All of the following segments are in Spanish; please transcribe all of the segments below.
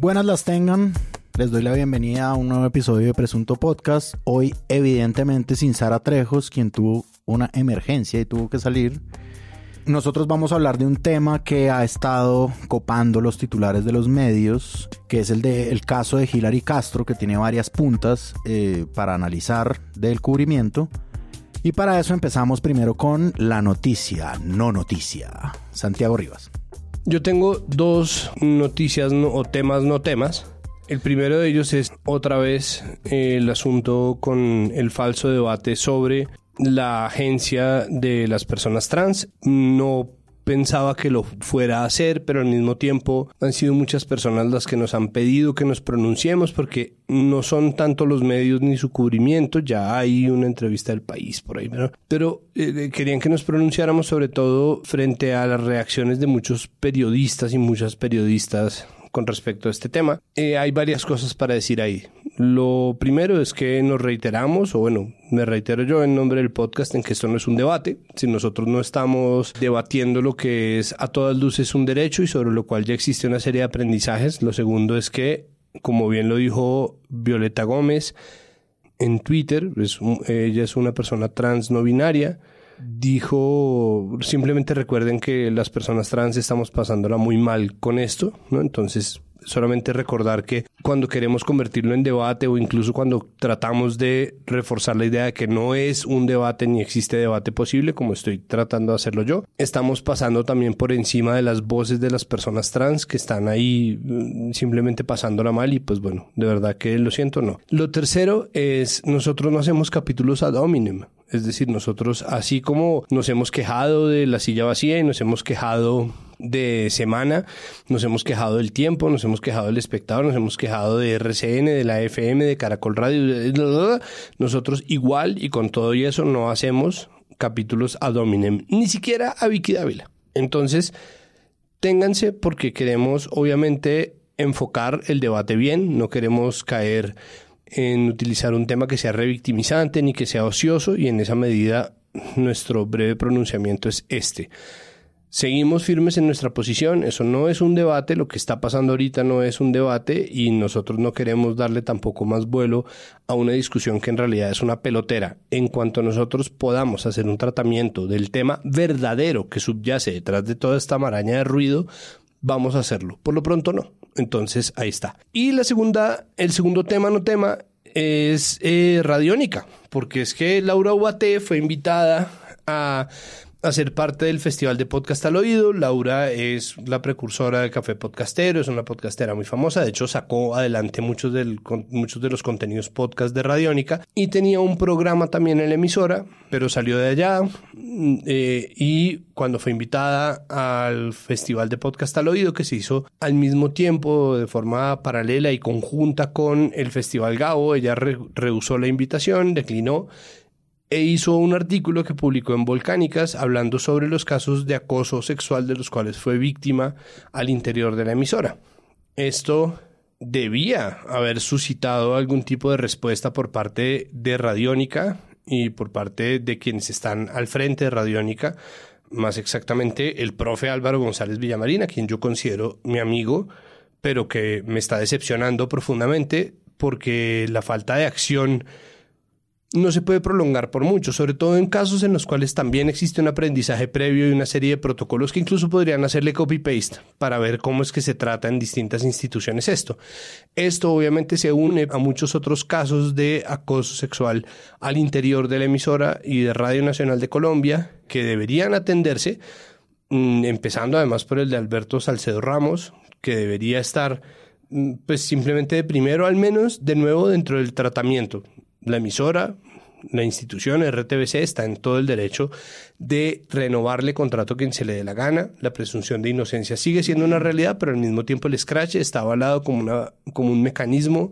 Buenas las tengan. Les doy la bienvenida a un nuevo episodio de Presunto Podcast. Hoy, evidentemente, sin Sara Trejos, quien tuvo una emergencia y tuvo que salir. Nosotros vamos a hablar de un tema que ha estado copando los titulares de los medios, que es el caso de Hilary Castro, que tiene varias puntas eh, para analizar del cubrimiento. Y para eso empezamos primero con la noticia, no noticia. Santiago Rivas. Yo tengo dos noticias o temas no temas. El primero de ellos es otra vez el asunto con el falso debate sobre la agencia de las personas trans. No pensaba que lo fuera a hacer, pero al mismo tiempo han sido muchas personas las que nos han pedido que nos pronunciemos porque no son tanto los medios ni su cubrimiento, ya hay una entrevista del país por ahí, pero eh, querían que nos pronunciáramos sobre todo frente a las reacciones de muchos periodistas y muchas periodistas con respecto a este tema. Eh, hay varias cosas para decir ahí. Lo primero es que nos reiteramos, o bueno, me reitero yo en nombre del podcast, en que esto no es un debate. Si nosotros no estamos debatiendo lo que es a todas luces un derecho y sobre lo cual ya existe una serie de aprendizajes. Lo segundo es que, como bien lo dijo Violeta Gómez en Twitter, ella es una persona trans no binaria dijo, simplemente recuerden que las personas trans estamos pasándola muy mal con esto, ¿no? Entonces, solamente recordar que cuando queremos convertirlo en debate o incluso cuando tratamos de reforzar la idea de que no es un debate ni existe debate posible, como estoy tratando de hacerlo yo, estamos pasando también por encima de las voces de las personas trans que están ahí mm, simplemente pasándola mal y pues bueno, de verdad que lo siento, no. Lo tercero es, nosotros no hacemos capítulos ad hominem. Es decir, nosotros, así como nos hemos quejado de la silla vacía y nos hemos quejado de semana, nos hemos quejado del tiempo, nos hemos quejado del espectador, nos hemos quejado de RCN, de la FM, de Caracol Radio, nosotros igual y con todo y eso no hacemos capítulos ad hominem, ni siquiera a Vicky Dávila. Entonces, ténganse porque queremos obviamente enfocar el debate bien, no queremos caer en utilizar un tema que sea revictimizante ni que sea ocioso y en esa medida nuestro breve pronunciamiento es este. Seguimos firmes en nuestra posición, eso no es un debate, lo que está pasando ahorita no es un debate y nosotros no queremos darle tampoco más vuelo a una discusión que en realidad es una pelotera. En cuanto nosotros podamos hacer un tratamiento del tema verdadero que subyace detrás de toda esta maraña de ruido, vamos a hacerlo. Por lo pronto no. Entonces ahí está. Y la segunda, el segundo tema, no tema, es eh, radiónica, porque es que Laura Ubate fue invitada a a ser parte del Festival de Podcast al Oído. Laura es la precursora de Café Podcastero, es una podcastera muy famosa. De hecho, sacó adelante muchos, del, muchos de los contenidos podcast de Radiónica y tenía un programa también en la emisora, pero salió de allá eh, y cuando fue invitada al Festival de Podcast al Oído, que se hizo al mismo tiempo, de forma paralela y conjunta con el Festival Gabo, ella rehusó la invitación, declinó e hizo un artículo que publicó en Volcánicas hablando sobre los casos de acoso sexual de los cuales fue víctima al interior de la emisora. Esto debía haber suscitado algún tipo de respuesta por parte de Radiónica y por parte de quienes están al frente de Radiónica, más exactamente el profe Álvaro González Villamarina, quien yo considero mi amigo, pero que me está decepcionando profundamente porque la falta de acción no se puede prolongar por mucho, sobre todo en casos en los cuales también existe un aprendizaje previo y una serie de protocolos que incluso podrían hacerle copy-paste para ver cómo es que se trata en distintas instituciones esto. Esto obviamente se une a muchos otros casos de acoso sexual al interior de la emisora y de Radio Nacional de Colombia que deberían atenderse, mm, empezando además por el de Alberto Salcedo Ramos, que debería estar mm, pues simplemente de primero al menos de nuevo dentro del tratamiento la emisora, la institución RTBC está en todo el derecho de renovarle contrato a quien se le dé la gana. La presunción de inocencia sigue siendo una realidad, pero al mismo tiempo el scratch está avalado como, una, como un mecanismo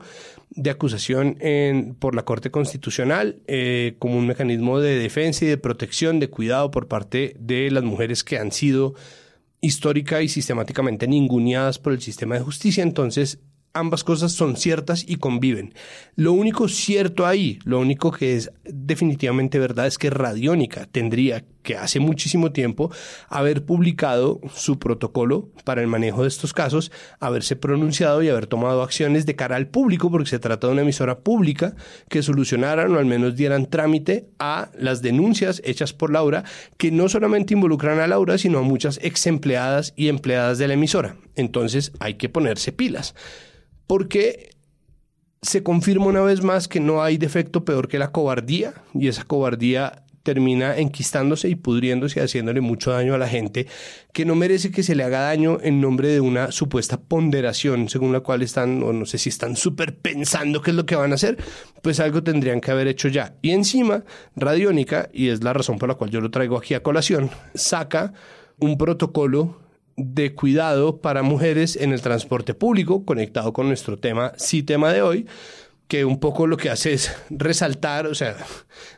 de acusación en, por la Corte Constitucional, eh, como un mecanismo de defensa y de protección, de cuidado por parte de las mujeres que han sido histórica y sistemáticamente ninguneadas por el sistema de justicia. Entonces, ambas cosas son ciertas y conviven. Lo único cierto ahí, lo único que es definitivamente verdad es que Radiónica tendría que hace muchísimo tiempo haber publicado su protocolo para el manejo de estos casos, haberse pronunciado y haber tomado acciones de cara al público, porque se trata de una emisora pública que solucionaran o al menos dieran trámite a las denuncias hechas por Laura, que no solamente involucran a Laura, sino a muchas ex empleadas y empleadas de la emisora. Entonces hay que ponerse pilas. Porque se confirma una vez más que no hay defecto peor que la cobardía y esa cobardía termina enquistándose y pudriéndose haciéndole mucho daño a la gente que no merece que se le haga daño en nombre de una supuesta ponderación según la cual están, o no sé si están súper pensando qué es lo que van a hacer, pues algo tendrían que haber hecho ya. Y encima, Radiónica, y es la razón por la cual yo lo traigo aquí a colación, saca un protocolo de cuidado para mujeres en el transporte público, conectado con nuestro tema, sí tema de hoy, que un poco lo que hace es resaltar, o sea,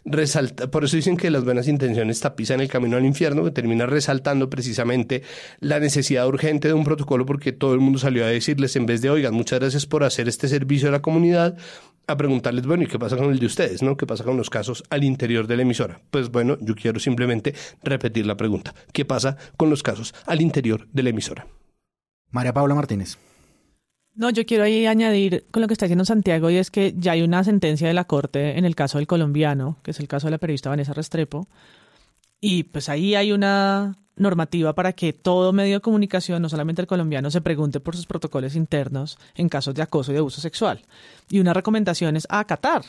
resaltar, por eso dicen que las buenas intenciones tapizan el camino al infierno, que termina resaltando precisamente la necesidad urgente de un protocolo porque todo el mundo salió a decirles en vez de, oigan, muchas gracias por hacer este servicio a la comunidad, a preguntarles, bueno, ¿y qué pasa con el de ustedes? ¿no? ¿Qué pasa con los casos al interior de la emisora? Pues bueno, yo quiero simplemente repetir la pregunta. ¿Qué pasa con los casos al interior de la emisora? María Paula Martínez. No, yo quiero ahí añadir con lo que está diciendo Santiago y es que ya hay una sentencia de la Corte en el caso del colombiano, que es el caso de la periodista Vanessa Restrepo, y pues ahí hay una normativa para que todo medio de comunicación, no solamente el colombiano, se pregunte por sus protocolos internos en casos de acoso y de abuso sexual. Y una recomendación es a acatar.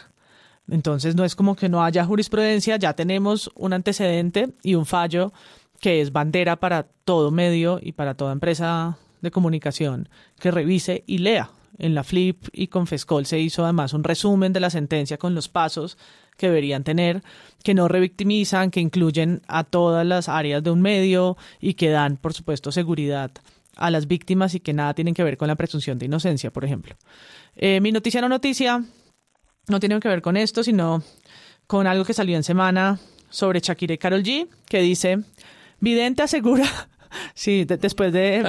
Entonces no es como que no haya jurisprudencia, ya tenemos un antecedente y un fallo que es bandera para todo medio y para toda empresa de comunicación que revise y lea. En la FLIP y con FESCOL se hizo además un resumen de la sentencia con los pasos que deberían tener, que no revictimizan, que incluyen a todas las áreas de un medio y que dan, por supuesto, seguridad a las víctimas y que nada tienen que ver con la presunción de inocencia, por ejemplo. Eh, mi noticia no noticia no tiene que ver con esto, sino con algo que salió en semana sobre Shakira y Carol G, que dice, Vidente asegura Sí, después de,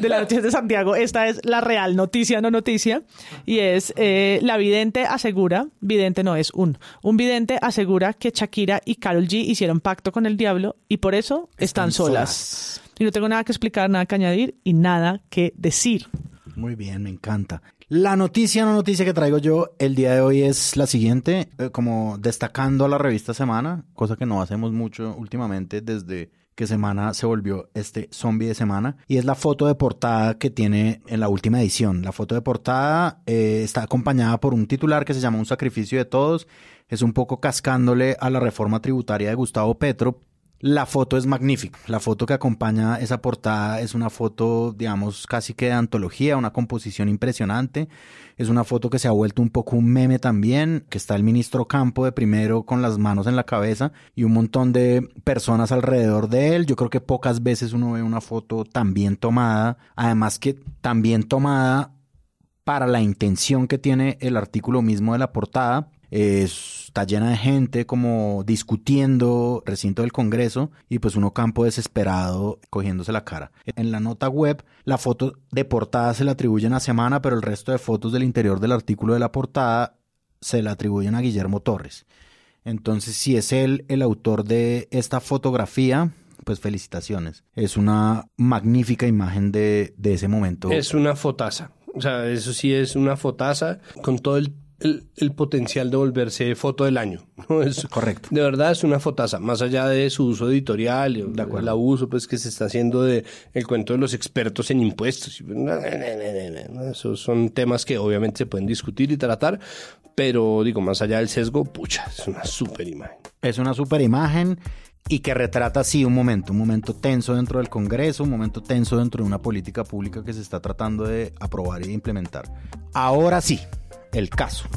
de, la noticia de Santiago, esta es la real noticia, no noticia, y es eh, la vidente asegura, vidente no es un, un vidente asegura que Shakira y Carol G hicieron pacto con el diablo y por eso están, solas. Y no tengo nada que explicar, nada que añadir y nada que decir. Muy bien, me encanta. La noticia, no noticia que traigo yo el día de hoy es la siguiente, eh, como destacando a la revista Semana, cosa que no hacemos mucho últimamente desde que Semana se volvió este zombie de Semana. Y es la foto de portada que tiene en la última edición. La foto de portada eh, está acompañada por un titular que se llama Un sacrificio de todos. Es un poco cascándole a la reforma tributaria de Gustavo Petro, la foto es magnífica. La foto que acompaña esa portada es una foto, digamos, casi que de antología, una composición impresionante. Es una foto que se ha vuelto un poco un meme también, que está el ministro Campo de primero con las manos en la cabeza y un montón de personas alrededor de él. Yo creo que pocas veces uno ve una foto tan bien tomada, además que tan bien tomada para la intención que tiene el artículo mismo de la portada. Es está llena de gente como discutiendo recinto del Congreso y pues uno campo desesperado cogiéndose la cara. En la nota web, la foto de portada se le atribuyen a Semana, pero el resto de fotos del interior del artículo de la portada se le atribuyen a Guillermo Torres. Entonces, si es él el autor de esta fotografía, pues felicitaciones. Es una magnífica imagen de, de ese momento. Es una fotaza. O sea, eso sí es una fotaza con todo el el, potencial de volverse foto del año. ¿no? Es, Correcto. De verdad es una fotaza, más allá de su uso editorial, el abuso pues, que se está haciendo de el cuento de los expertos en impuestos. Esos son temas que obviamente se pueden discutir y tratar, pero digo, más allá del sesgo, pucha, es una super imagen. Es una super imagen y que retrata así un momento, un momento tenso dentro del Congreso, un momento tenso dentro de una política pública que se está tratando de aprobar y de implementar. Ahora sí, el caso.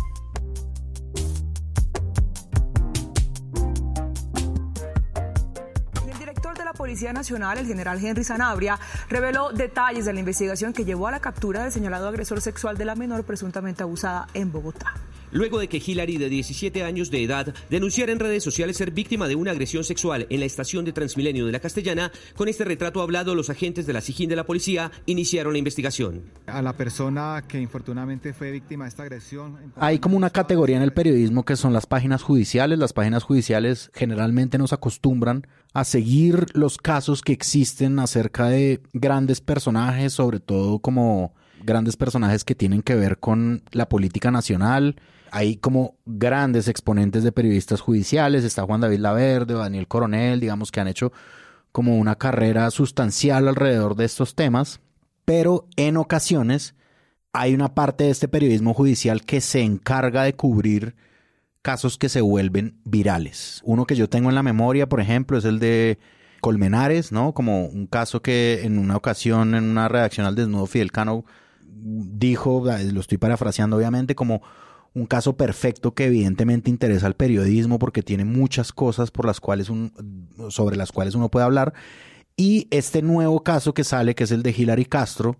Policía Nacional, el general Henry Sanabria, reveló detalles de la investigación que llevó a la captura del señalado agresor sexual de la menor presuntamente abusada en Bogotá. luego de que Hillary, de 17 años de edad, denunciara en redes sociales ser víctima de una agresión sexual en la estación de Transmilenio de la Castellana. Con este retrato hablado, los agentes de la SIGIN de la policía iniciaron la investigación. A la persona que infortunadamente fue víctima de esta agresión. Hay como una categoría en el periodismo que son las páginas judiciales. Las páginas judiciales generalmente nos acostumbran a seguir los casos que existen acerca de grandes personajes, sobre todo como grandes personajes que tienen que ver con la política nacional. Hay como grandes exponentes de periodistas judiciales, está Juan David Laverde, Daniel Coronel, digamos que han hecho como una carrera sustancial alrededor de estos temas, pero en ocasiones hay una parte de este periodismo judicial que se encarga de cubrir casos que se vuelven virales. Uno que yo tengo en la memoria, por ejemplo, es el de Colmenares, ¿no? Como un caso que en una ocasión en una redacción al desnudo Fidel Cano dijo, lo estoy parafraseando obviamente, como un caso perfecto que evidentemente interesa al periodismo porque tiene muchas cosas por las cuales un, sobre las cuales uno puede hablar. Y este nuevo caso que sale, que es el de Hilary Castro,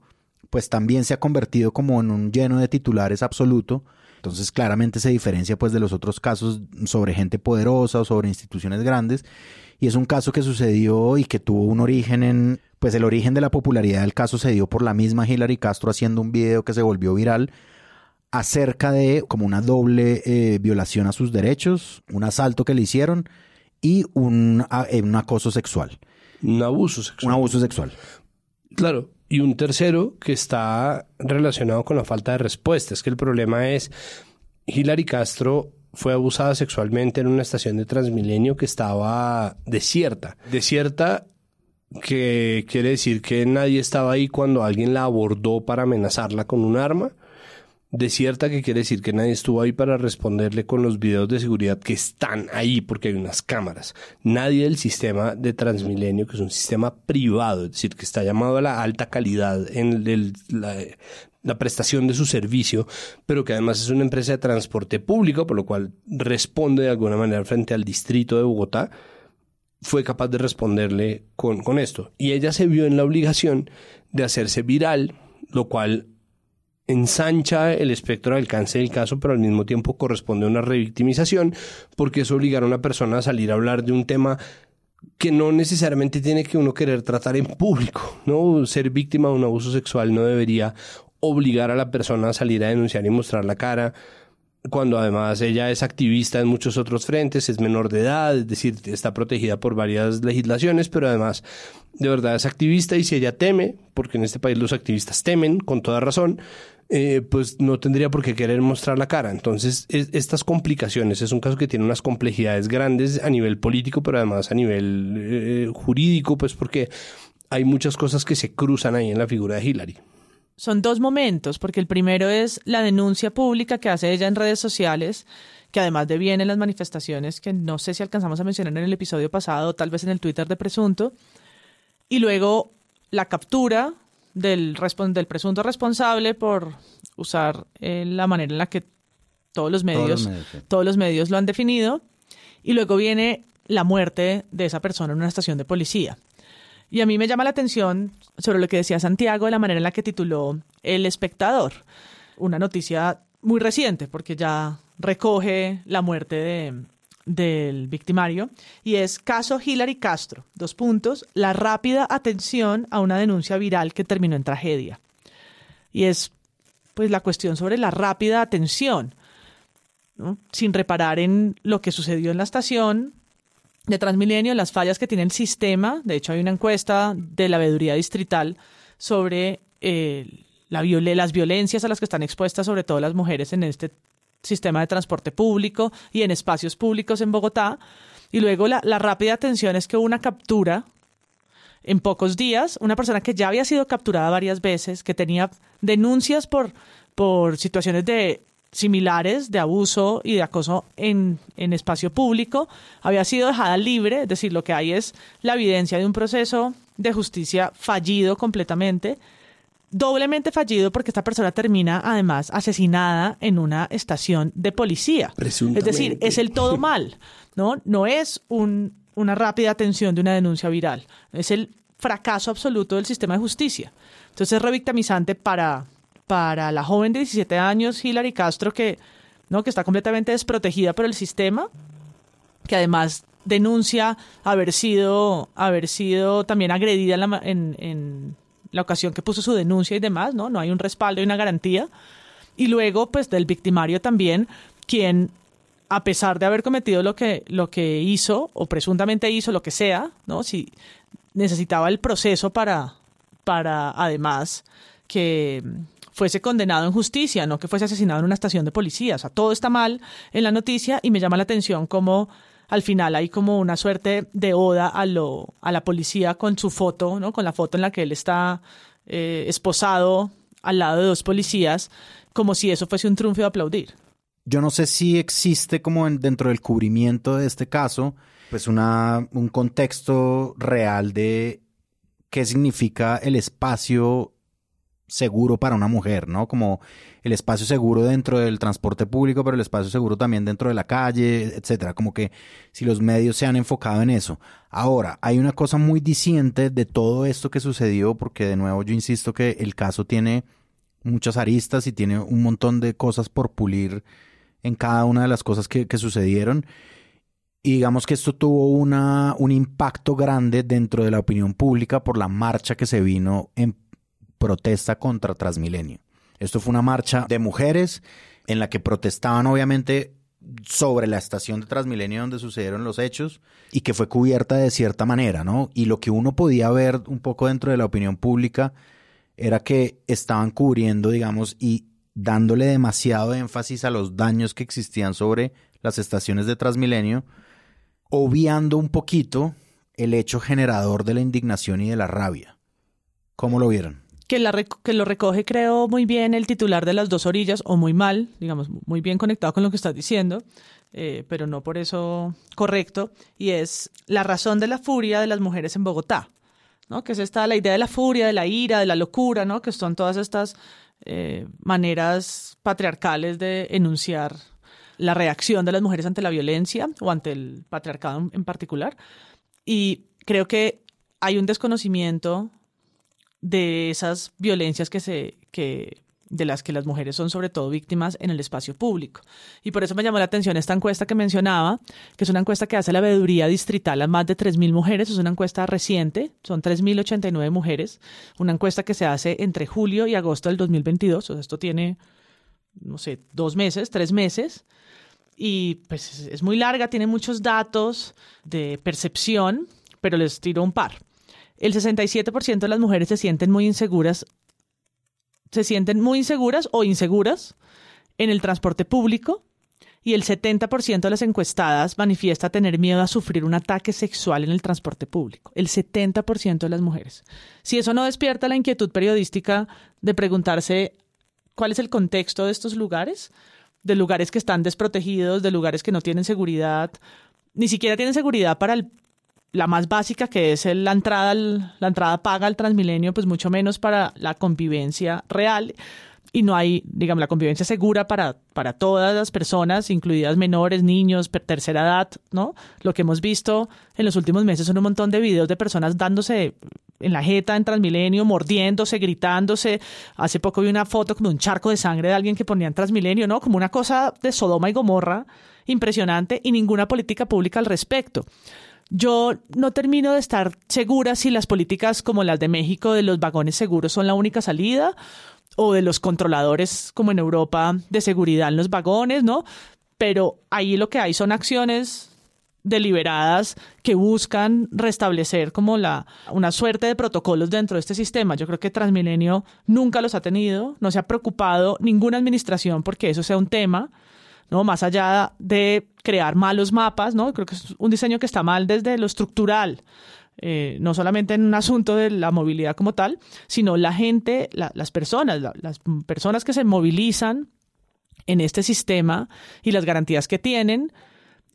pues también se ha convertido como en un lleno de titulares absoluto. Entonces claramente se diferencia pues de los otros casos sobre gente poderosa o sobre instituciones grandes. Y es un caso que sucedió y que tuvo un origen en, pues el origen de la popularidad del caso se dio por la misma Hilary Castro haciendo un video que se volvió viral acerca de como una doble eh, violación a sus derechos, un asalto que le hicieron y un, eh, un acoso sexual. Un abuso sexual. Un abuso sexual. Claro, y un tercero que está relacionado con la falta de respuesta. Es que el problema es, Hilary Castro fue abusada sexualmente en una estación de Transmilenio que estaba desierta. Desierta que quiere decir que nadie estaba ahí cuando alguien la abordó para amenazarla con un arma Desierta que quiere decir que nadie estuvo ahí para responderle con los videos de seguridad que están ahí porque hay unas cámaras. Nadie del sistema de Transmilenio, que es un sistema privado, es decir, que está llamado a la alta calidad en la, la prestación de su servicio, pero que además es una empresa de transporte público, por lo cual responde de alguna manera frente al distrito de Bogotá, fue capaz de responderle con, con esto. Y ella se vio en la obligación de hacerse viral, lo cual ensancha el espectro de alcance del caso, pero al mismo tiempo corresponde a una revictimización, porque es obligar a una persona a salir a hablar de un tema que no necesariamente tiene que uno querer tratar en público, ¿no? Ser víctima de un abuso sexual no debería obligar a la persona a salir a denunciar y mostrar la cara, cuando además ella es activista en muchos otros frentes, es menor de edad, es decir, está protegida por varias legislaciones, pero además de verdad es activista y si ella teme, porque en este país los activistas temen con toda razón, eh, pues no tendría por qué querer mostrar la cara. Entonces, estas complicaciones, es un caso que tiene unas complejidades grandes a nivel político, pero además a nivel eh, jurídico, pues porque hay muchas cosas que se cruzan ahí en la figura de Hillary. Son dos momentos, porque el primero es la denuncia pública que hace ella en redes sociales, que además en las manifestaciones que no sé si alcanzamos a mencionar en el episodio pasado, tal vez en el Twitter de Presunto, y luego la captura del, del presunto responsable por usar eh, la manera en la que todos los medios, todos los medios, lo han definido. Y luego viene la muerte de esa persona en una estación de policía. Y a mí me llama la atención sobre lo que decía Santiago, de la manera en la que tituló El espectador. Una noticia muy reciente, porque ya recoge la muerte de, del victimario y es caso Hillary Castro, dos puntos, la rápida atención a una denuncia viral que terminó en tragedia. Y es pues la cuestión sobre la rápida atención, sin reparar en lo que sucedió en la estación de Transmilenio, las fallas que tiene el sistema. De hecho, hay una encuesta de la veeduría distrital sobre eh, la las violencias a las que están expuestas sobre todo las mujeres en este sistema de transporte público y en espacios públicos en Bogotá. Y luego la, rápida atención es que hubo una captura en pocos días, una persona que ya había sido capturada varias veces, que tenía denuncias por, por situaciones de similares de abuso y de acoso en, en espacio público, había sido dejada libre, es decir, lo que hay es la evidencia de un proceso de justicia fallido completamente, doblemente fallido porque esta persona termina además asesinada en una estación de policía. Es decir, es el todo mal, ¿no? No es un, una rápida atención de una denuncia viral, es el fracaso absoluto del sistema de justicia. Entonces es revictimizante para, para la joven de 17 años, Hilary Castro, que ¿no? Que está completamente desprotegida por el sistema, que además denuncia haber sido, haber sido también agredida en la, en, la ocasión que puso su denuncia y demás, ¿no? No hay un respaldo y una garantía. Y luego, pues, del victimario también, quien a pesar de haber cometido lo que, lo que hizo, o presuntamente hizo, lo que sea, ¿no? Si necesitaba el proceso para, para además que fuese condenado en justicia, no que fuese asesinado en una estación de policía. O sea, todo está mal en la noticia y me llama la atención como al final hay como una suerte de oda a, lo, a la policía con su foto, ¿no? Con la foto en la que él está eh, esposado al lado de dos policías, como si eso fuese un triunfo de aplaudir. Yo no sé si existe como dentro del cubrimiento de este caso, pues una, un contexto real de qué significa el espacio seguro para una mujer, ¿no? Como el espacio seguro dentro del transporte público, pero el espacio seguro también dentro de la calle, etcétera. Como que si los medios se han enfocado en eso. Ahora, hay una cosa muy diciente de todo esto que sucedió, porque de nuevo yo insisto que el caso tiene muchas aristas y tiene un montón de cosas por pulir en cada una de las cosas que, que sucedieron. Y digamos que esto tuvo una, un impacto grande dentro de la opinión pública por la marcha que se vino en protesta contra Transmilenio. Esto fue una marcha de mujeres en la que protestaban obviamente sobre la estación de Transmilenio donde sucedieron los hechos y que fue cubierta de cierta manera, ¿no? Y lo que uno podía ver un poco dentro de la opinión pública era que estaban cubriendo, digamos, y dándole demasiado énfasis a los daños que existían sobre las estaciones de Transmilenio, obviando un poquito el hecho generador de la indignación y de la rabia. ¿Cómo lo vieron? Que, lo recoge, creo, muy bien el titular de las dos orillas, o muy mal, digamos, muy bien conectado con lo que estás diciendo, eh, pero no por eso correcto, y es la razón de la furia de las mujeres en Bogotá, ¿no? Que es esta la idea de la furia, de la ira, de la locura, ¿no? Que son todas estas eh, maneras patriarcales de enunciar la reacción de las mujeres ante la violencia o ante el patriarcado en particular. Y creo que hay un desconocimiento de esas violencias que se que de las que las mujeres son sobre todo víctimas en el espacio público. Y por eso me llamó la atención esta encuesta que mencionaba, que es una encuesta que hace la veeduría distrital a más de 3.000 mujeres, es una encuesta reciente, son 3.089 mujeres, una encuesta que se hace entre julio y agosto del 2022, o sea, esto tiene, no sé, dos meses, tres meses, y pues es muy larga, tiene muchos datos de percepción, pero les tiro un par. El 67% de las mujeres se sienten muy inseguras, se sienten muy inseguras o inseguras en el transporte público y el 70% de las encuestadas manifiesta tener miedo a sufrir un ataque sexual en el transporte público. El 70% de las mujeres. Si eso no despierta la inquietud periodística de preguntarse cuál es el contexto de estos lugares, de lugares que están desprotegidos, de lugares que no tienen seguridad, ni siquiera tienen seguridad para el la más básica que es la entrada la entrada paga al Transmilenio, pues mucho menos para la convivencia real y no hay, digamos, la convivencia segura para, para todas las personas, incluidas menores, niños, tercera edad, ¿no? Lo que hemos visto en los últimos meses son un montón de videos de personas dándose en la jeta en Transmilenio, mordiéndose, gritándose. Hace poco vi una foto como un charco de sangre de alguien que ponía en Transmilenio, ¿no? Como una cosa de Sodoma y Gomorra impresionante y ninguna política pública al respecto. Yo no termino de estar segura si las políticas como las de México de los vagones seguros son la única salida o de los controladores como en Europa de seguridad en los vagones, ¿no? Pero ahí lo que hay son acciones deliberadas que buscan restablecer como la una suerte de protocolos dentro de este sistema. Yo creo que Transmilenio nunca los ha tenido, no se ha preocupado ninguna administración porque eso sea un tema. ¿No? Más allá de crear malos mapas, ¿no? Creo que es un diseño que está mal desde lo estructural. Eh, no solamente en un asunto de la movilidad como tal, sino la gente, las personas, las personas que se movilizan en este sistema y las garantías que tienen.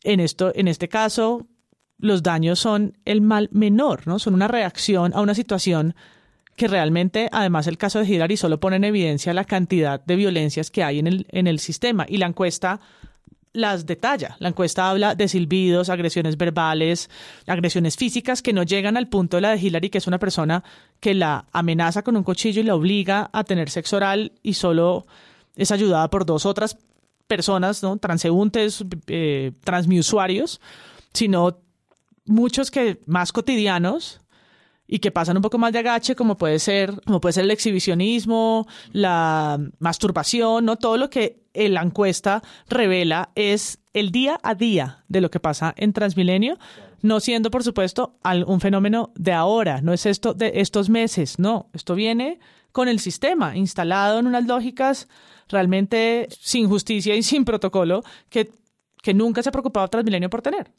En, esto, en este caso, los daños son el mal menor, ¿no? Son una reacción a una situación que realmente, además, el caso de Hillary solo pone en evidencia la cantidad de violencias que hay en el, en el sistema. Y la encuesta las detalla. La encuesta habla de silbidos, agresiones verbales, agresiones físicas que no llegan al punto de la de Hillary, que es una persona que la amenaza con un cuchillo y la obliga a tener sexo oral y solo es ayudada por dos otras personas, ¿no? transeúntes, eh, transmiusuarios, sino muchos que más cotidianos y que pasan un poco más de agache, como puede ser, como puede ser el exhibicionismo, la masturbación, ¿no? Todo lo que la encuesta revela es el día a día de lo que pasa en Transmilenio, no siendo, por supuesto, un fenómeno de ahora, no es esto de estos meses, no, esto viene con el sistema instalado en unas lógicas realmente sin justicia y sin protocolo que, que nunca se ha preocupado Transmilenio por tener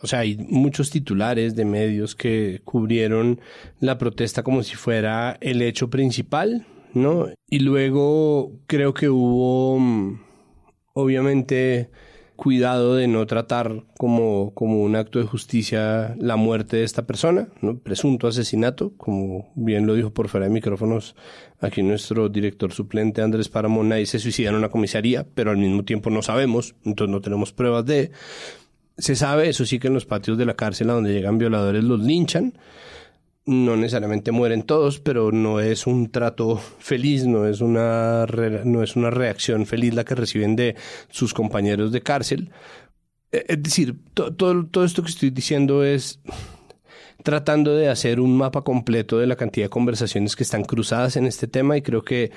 o sea, hay muchos titulares de medios que cubrieron la protesta como si fuera el hecho principal, ¿no? Y luego creo que hubo, mm, obviamente, cuidado de no tratar como, como un acto de justicia la muerte de esta persona, ¿no? presunto asesinato, como bien lo dijo por fuera de micrófonos aquí nuestro director suplente Andrés Paramona, y se suicida en una comisaría, pero al mismo tiempo no sabemos, entonces no tenemos pruebas de se sabe, eso sí, que en los patios de la cárcel a donde llegan violadores los linchan. No necesariamente mueren todos, pero no es un trato feliz, no es una, no es una reacción feliz la que reciben de sus compañeros de cárcel. E, es decir, todo, todo esto que estoy diciendo es tratando de hacer un mapa completo de la cantidad de conversaciones que están cruzadas en este tema y creo que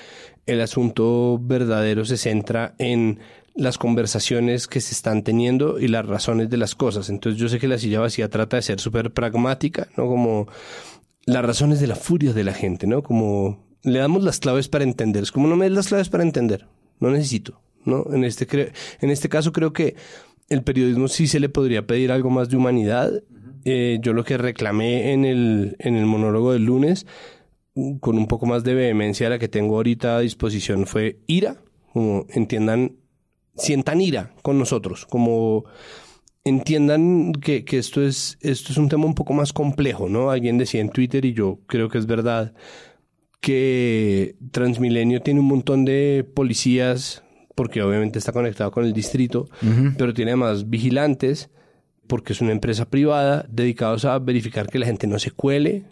el asunto verdadero se centra en las conversaciones que se están teniendo y las razones de las cosas. Entonces yo sé que la silla vacía trata de ser súper pragmática, ¿no? Como las razones de la furia de la gente, ¿no? Como le damos las claves para entender. Es como no me des las claves para entender. No necesito, ¿no? En este, en este caso creo que el periodismo sí se le podría pedir algo más de humanidad. Eh, yo lo que reclamé en el, en el monólogo del lunes, con un poco más de vehemencia de la que tengo ahorita a disposición, fue ira. Como entiendan sientan ira con nosotros, como entiendan que, que, esto, es, esto es un tema un poco más complejo, ¿no? Alguien decía en Twitter, y yo creo que es verdad, que Transmilenio tiene un montón de policías, porque obviamente está conectado con el distrito, pero tiene además vigilantes, porque es una empresa privada, dedicados a verificar que la gente no se cuele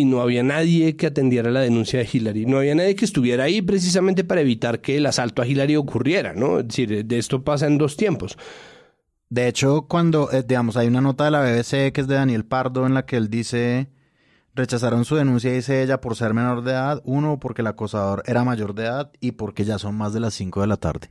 y no había nadie que atendiera la denuncia de Hillary. No había nadie que estuviera ahí precisamente para evitar que el asalto a Hillary ocurriera, ¿no? Es decir, de esto pasa en dos tiempos. De hecho, cuando, eh, digamos, hay una nota de la BBC que es de Daniel Pardo en la que él dice, rechazaron su denuncia, dice ella, por ser menor de edad, uno, porque el acosador era mayor de edad y porque ya son más de las 5 de la tarde.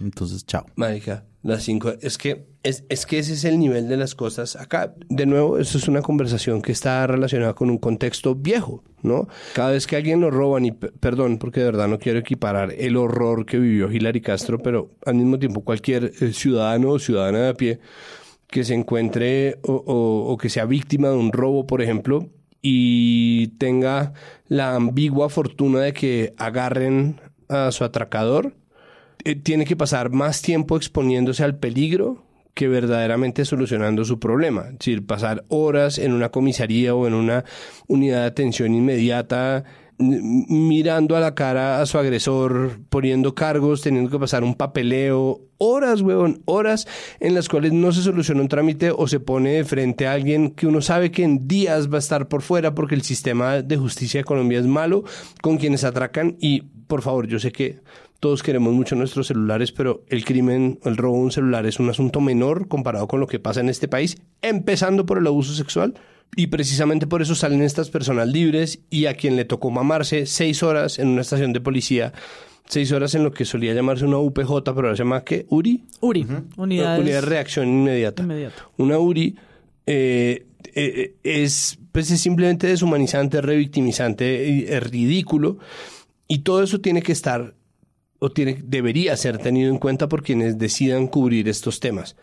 Entonces, chao. Marica, las cinco. Es que, es, es, que ese es el nivel de las cosas acá. De nuevo, eso es una conversación que está relacionada con un contexto viejo, ¿no? Cada vez que alguien lo roban, y perdón, porque de verdad no quiero equiparar el horror que vivió Hilary Castro, pero al mismo tiempo cualquier eh, ciudadano o ciudadana de a pie que se encuentre o, o que sea víctima de un robo, por ejemplo, y tenga la ambigua fortuna de que agarren a su atracador, eh, tiene que pasar más tiempo exponiéndose al peligro que verdaderamente solucionando su problema. Es decir, pasar horas en una comisaría o en una unidad de atención inmediata mirando a la cara a su agresor, poniendo cargos, teniendo que pasar un papeleo, horas, huevón, horas en las cuales no se soluciona un trámite o se pone de frente a alguien que uno sabe que en días va a estar por fuera porque el sistema de justicia de Colombia es malo con quienes atracan y, por favor, yo sé que todos queremos mucho nuestros celulares, pero el crimen, el robo de un celular es un asunto menor comparado con lo que pasa en este país, empezando por el abuso sexual. Y precisamente por eso salen estas personas libres y a quien le tocó mamarse seis horas en una estación de policía, seis horas en lo que solía llamarse una UPJ, pero ahora se llama ¿qué? ¿URI? URI, unidad de reacción inmediata. Una URI eh, eh, es, pues es simplemente deshumanizante, revictimizante, es ridículo. Y todo eso tiene que estar o tiene, debería ser tenido en cuenta por quienes decidan cubrir estos temas.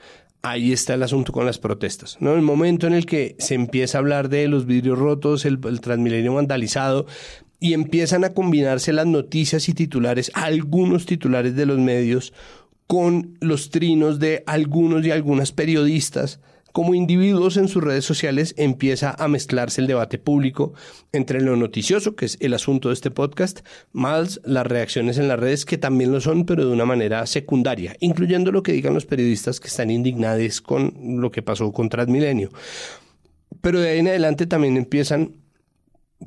Ahí está el asunto con las protestas. ¿no? El momento en el que se empieza a hablar de los vidrios rotos, el, el transmilenio vandalizado, y empiezan a combinarse las noticias y titulares, algunos titulares de los medios, con los trinos de algunos y algunas periodistas, como individuos en sus redes sociales empieza a mezclarse el debate público entre lo noticioso, que es el asunto de este podcast, más las reacciones en las redes, que también lo son, pero de una manera secundaria, incluyendo lo que digan los periodistas que están indignados con lo que pasó con Transmilenio. Pero de ahí en adelante también empiezan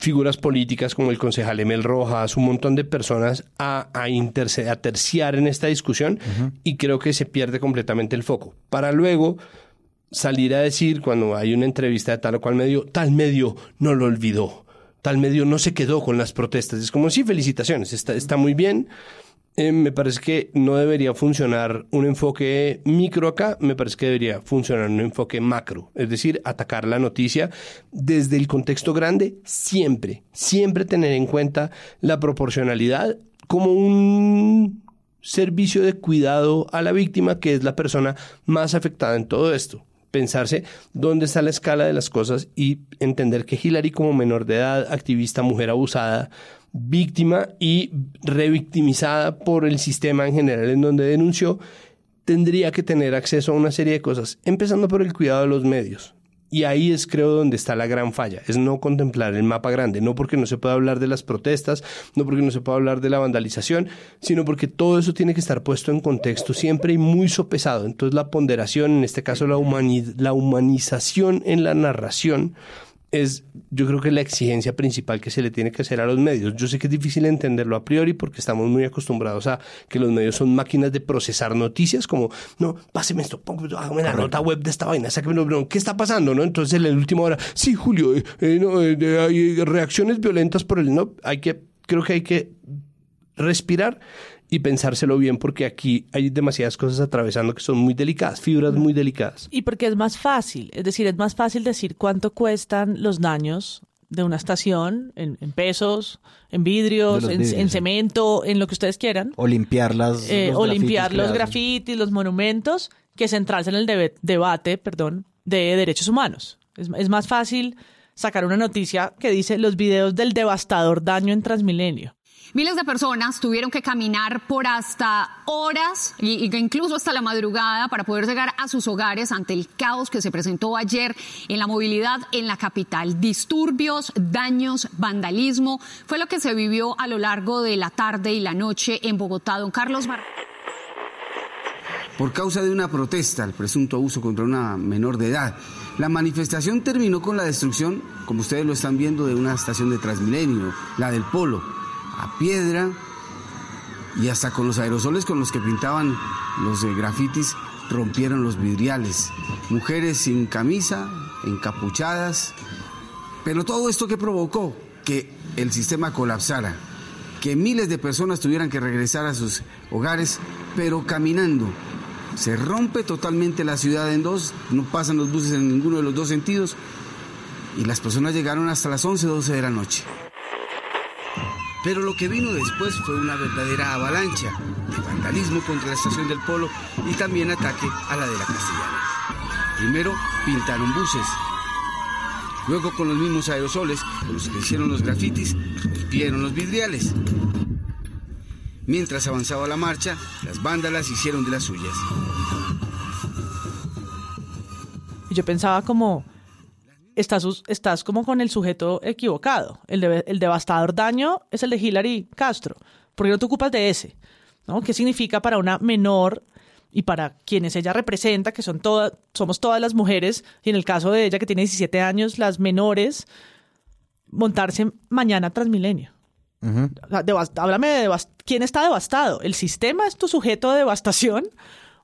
figuras políticas como el concejal Emel Rojas, un montón de personas a, a, a terciar en esta discusión y creo que se pierde completamente el foco. Para luego salir a decir cuando hay una entrevista de tal o cual medio, tal medio no lo olvidó, tal medio no se quedó con las protestas. Es como, sí, felicitaciones, está, está muy bien, eh, me parece que no debería funcionar un enfoque micro acá, me parece que debería funcionar un enfoque macro, es decir, atacar la noticia desde el contexto grande, siempre, siempre tener en cuenta la proporcionalidad como un servicio de cuidado a la víctima, que es la persona más afectada en todo esto pensarse dónde está la escala de las cosas y entender que Hillary como menor de edad, activista, mujer abusada, víctima y revictimizada por el sistema en general en donde denunció, tendría que tener acceso a una serie de cosas, empezando por el cuidado de los medios. Y ahí es creo donde está la gran falla, es no contemplar el mapa grande, no porque no se pueda hablar de las protestas, no porque no se pueda hablar de la vandalización, sino porque todo eso tiene que estar puesto en contexto siempre y muy sopesado. Entonces la ponderación, en este caso la, la humanización en la narración, es yo creo que la exigencia principal que se le tiene que hacer a los medios. Yo sé que es difícil entenderlo a priori porque estamos muy acostumbrados a que los medios son máquinas de procesar noticias como, no, páseme esto, hágame la nota web de esta vaina, sáqueme ¿qué está pasando? ¿no? Entonces en la última hora, sí, Julio, eh, eh, no, eh, hay reacciones violentas por el no, hay que, creo que hay que respirar y pensárselo bien porque aquí hay demasiadas cosas atravesando que son muy delicadas, fibras muy delicadas. Y porque es más fácil, es decir, es más fácil decir cuánto cuestan los daños de una estación en, pesos, en vidrios, en, cemento, en lo que ustedes quieran. O limpiar las eh, O limpiar los grafitis, los monumentos, que centrarse en el debate perdón, de derechos humanos. Es, es más fácil sacar una noticia que dice los videos del devastador daño en Transmilenio. Miles de personas tuvieron que caminar por hasta horas y, incluso hasta la madrugada para poder llegar a sus hogares ante el caos que se presentó ayer en la movilidad en la capital. Disturbios, daños, vandalismo fue lo que se vivió a lo largo de la tarde y la noche en Bogotá. Don Carlos Mar por causa de una protesta al presunto abuso contra una menor de edad. La manifestación terminó con la destrucción, como ustedes lo están viendo, de una estación de Transmilenio, la del Polo a piedra y hasta con los aerosoles con los que pintaban los grafitis rompieron los vidriales. Mujeres sin camisa, encapuchadas. Pero todo esto que provocó que el sistema colapsara, que miles de personas tuvieran que regresar a sus hogares, pero caminando. Se rompe totalmente la ciudad en dos, no pasan los buses en ninguno de los dos sentidos y las personas llegaron hasta las 11, 12 de la noche. Pero lo que vino después fue una verdadera avalancha de vandalismo contra la estación del Polo y también ataque a la de la Castellana. Primero pintaron buses, luego con los mismos aerosoles con los que hicieron los grafitis, rompieron los vidriales. Mientras avanzaba la marcha, las vándalas hicieron de las suyas. Yo pensaba como, estás, estás como con el sujeto equivocado. El, el devastador daño es el de Hillary Castro. ¿Por qué no te ocupas de ese? ¿No? ¿Qué significa para una menor y para quienes ella representa, que son todas, somos todas las mujeres, y en el caso de ella que tiene 17 años, las menores, montarse mañana Transmilenio? háblame de quién está devastado. ¿El sistema es tu sujeto de devastación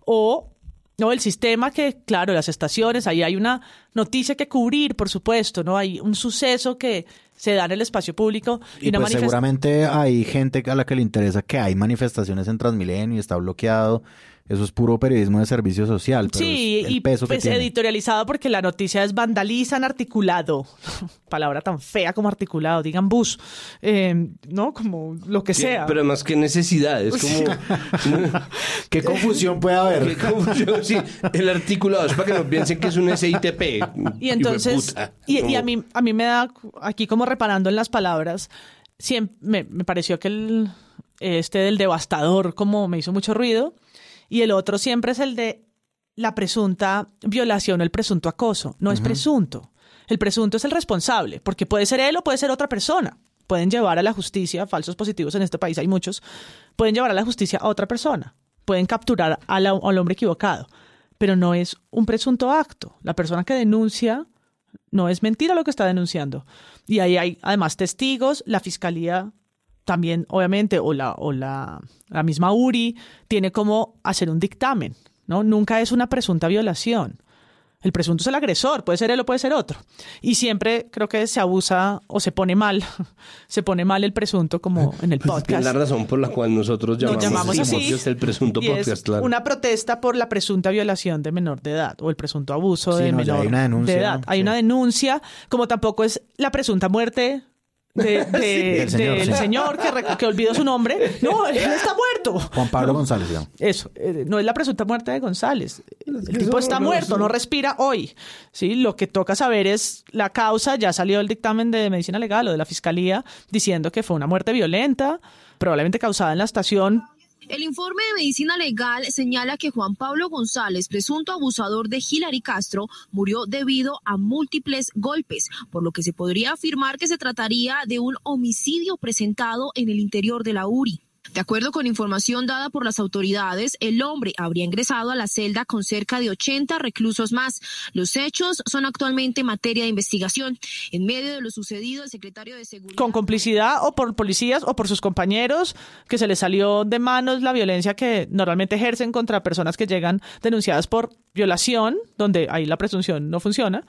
o no, el sistema que, claro, las estaciones, ahí hay una noticia que cubrir, por supuesto, ¿no? Hay un suceso que se da en el espacio público. Y, pues seguramente hay gente a la que le interesa que hay manifestaciones en Transmilenio y está bloqueado eso es puro periodismo de servicio social. sí, y pues editorializado porque la noticia es vandalizan articulado. Palabra tan fea como articulado, digan bus, eh, ¿no? Como lo que sea. Pero más que necesidad, es como... ¿Qué confusión puede haber? ¿Qué confusión? Sí, el articulado es para que no piensen que es un SITP. Y entonces, y, a, mí, a mí me da, aquí como reparando en las palabras, siempre, me, me pareció que el, este del devastador como me hizo mucho ruido y el otro siempre es el de la presunta violación o el presunto acoso. No es presunto. El presunto es el responsable, porque puede ser él o puede ser otra persona. Pueden llevar a la justicia, falsos positivos en este país hay muchos, pueden llevar a la justicia a otra persona, pueden capturar al hombre equivocado, pero no es un presunto acto. La persona que denuncia no es mentira lo que está denunciando. Y ahí hay además testigos, la fiscalía también, obviamente, o la, o la, la misma URI tiene como hacer un dictamen, ¿no? Nunca es una presunta violación. El presunto es el agresor, puede ser él o puede ser otro. Y siempre creo que se abusa o se pone mal, se pone mal el presunto como en el Pues es podcast. la razón por la cual nosotros Nos llamamos, así. podcast el presunto Y es podcast, claro. una protesta por la presunta violación de menor de edad o el presunto abuso Sí, de no, menor hay una denuncia, de edad. Hay sí. una denuncia, como tampoco es la presunta muerte de- de- Del señor, del sí. señor que, olvidó su nombre. No, él está muerto. Juan Pablo González, digamos. Eso, eh, no es la presunta muerte de González. El que tipo está no muerto, no respira hoy. Sí, lo que toca saber es la causa. Ya salió el dictamen de medicina legal o de la fiscalía diciendo que fue una muerte violenta, probablemente causada en la estación El informe de medicina legal señala que Juan Pablo González, presunto abusador de Hilary Castro, murió debido a múltiples golpes, por lo que se podría afirmar que se trataría de un homicidio presentado en el interior de la URI. De acuerdo con información dada por las autoridades, el hombre habría ingresado a la celda con cerca de 80 reclusos más. Los hechos son actualmente materia de investigación. En medio de lo sucedido, el secretario de Seguridad... con complicidad o por policías o por sus compañeros, que se les salió de manos la violencia que normalmente ejercen contra personas que llegan denunciadas por violación, donde ahí la presunción no funciona,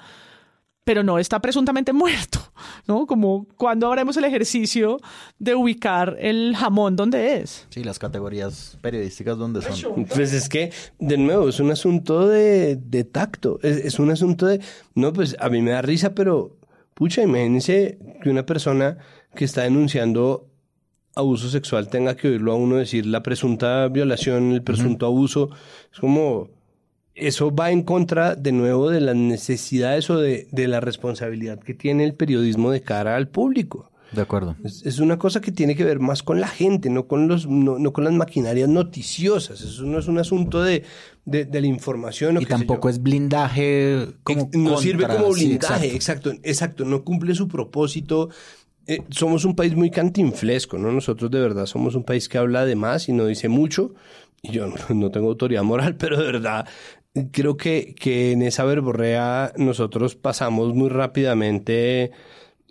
pero no está presuntamente muerto, ¿no? Como cuando haremos el ejercicio de ubicar el jamón donde es. Sí, las categorías periodísticas donde son. Pues es que, de nuevo, es un asunto de, de tacto. Es, es un asunto de. No, pues a mí me da risa, pero. Pucha, imagínense que una persona que está denunciando abuso sexual tenga que oírlo a uno decir la presunta violación, el presunto abuso. Es como. Eso va en contra, de nuevo, de las necesidades o de, de la responsabilidad que tiene el periodismo de cara al público. De acuerdo. Es, es una cosa que tiene que ver más con la gente, no con, los, no, no con las maquinarias noticiosas. Eso no es un asunto de, de, de la información. o Y tampoco es blindaje como Ex- no sirve como sí, blindaje, exacto. exacto. exacto, no cumple su propósito. Eh, somos un país muy cantinflesco, ¿no? Nosotros de verdad somos un país que habla de más y no dice mucho. Y yo no, no tengo autoridad moral, pero de verdad creo que, que en esa verborrea nosotros pasamos muy rápidamente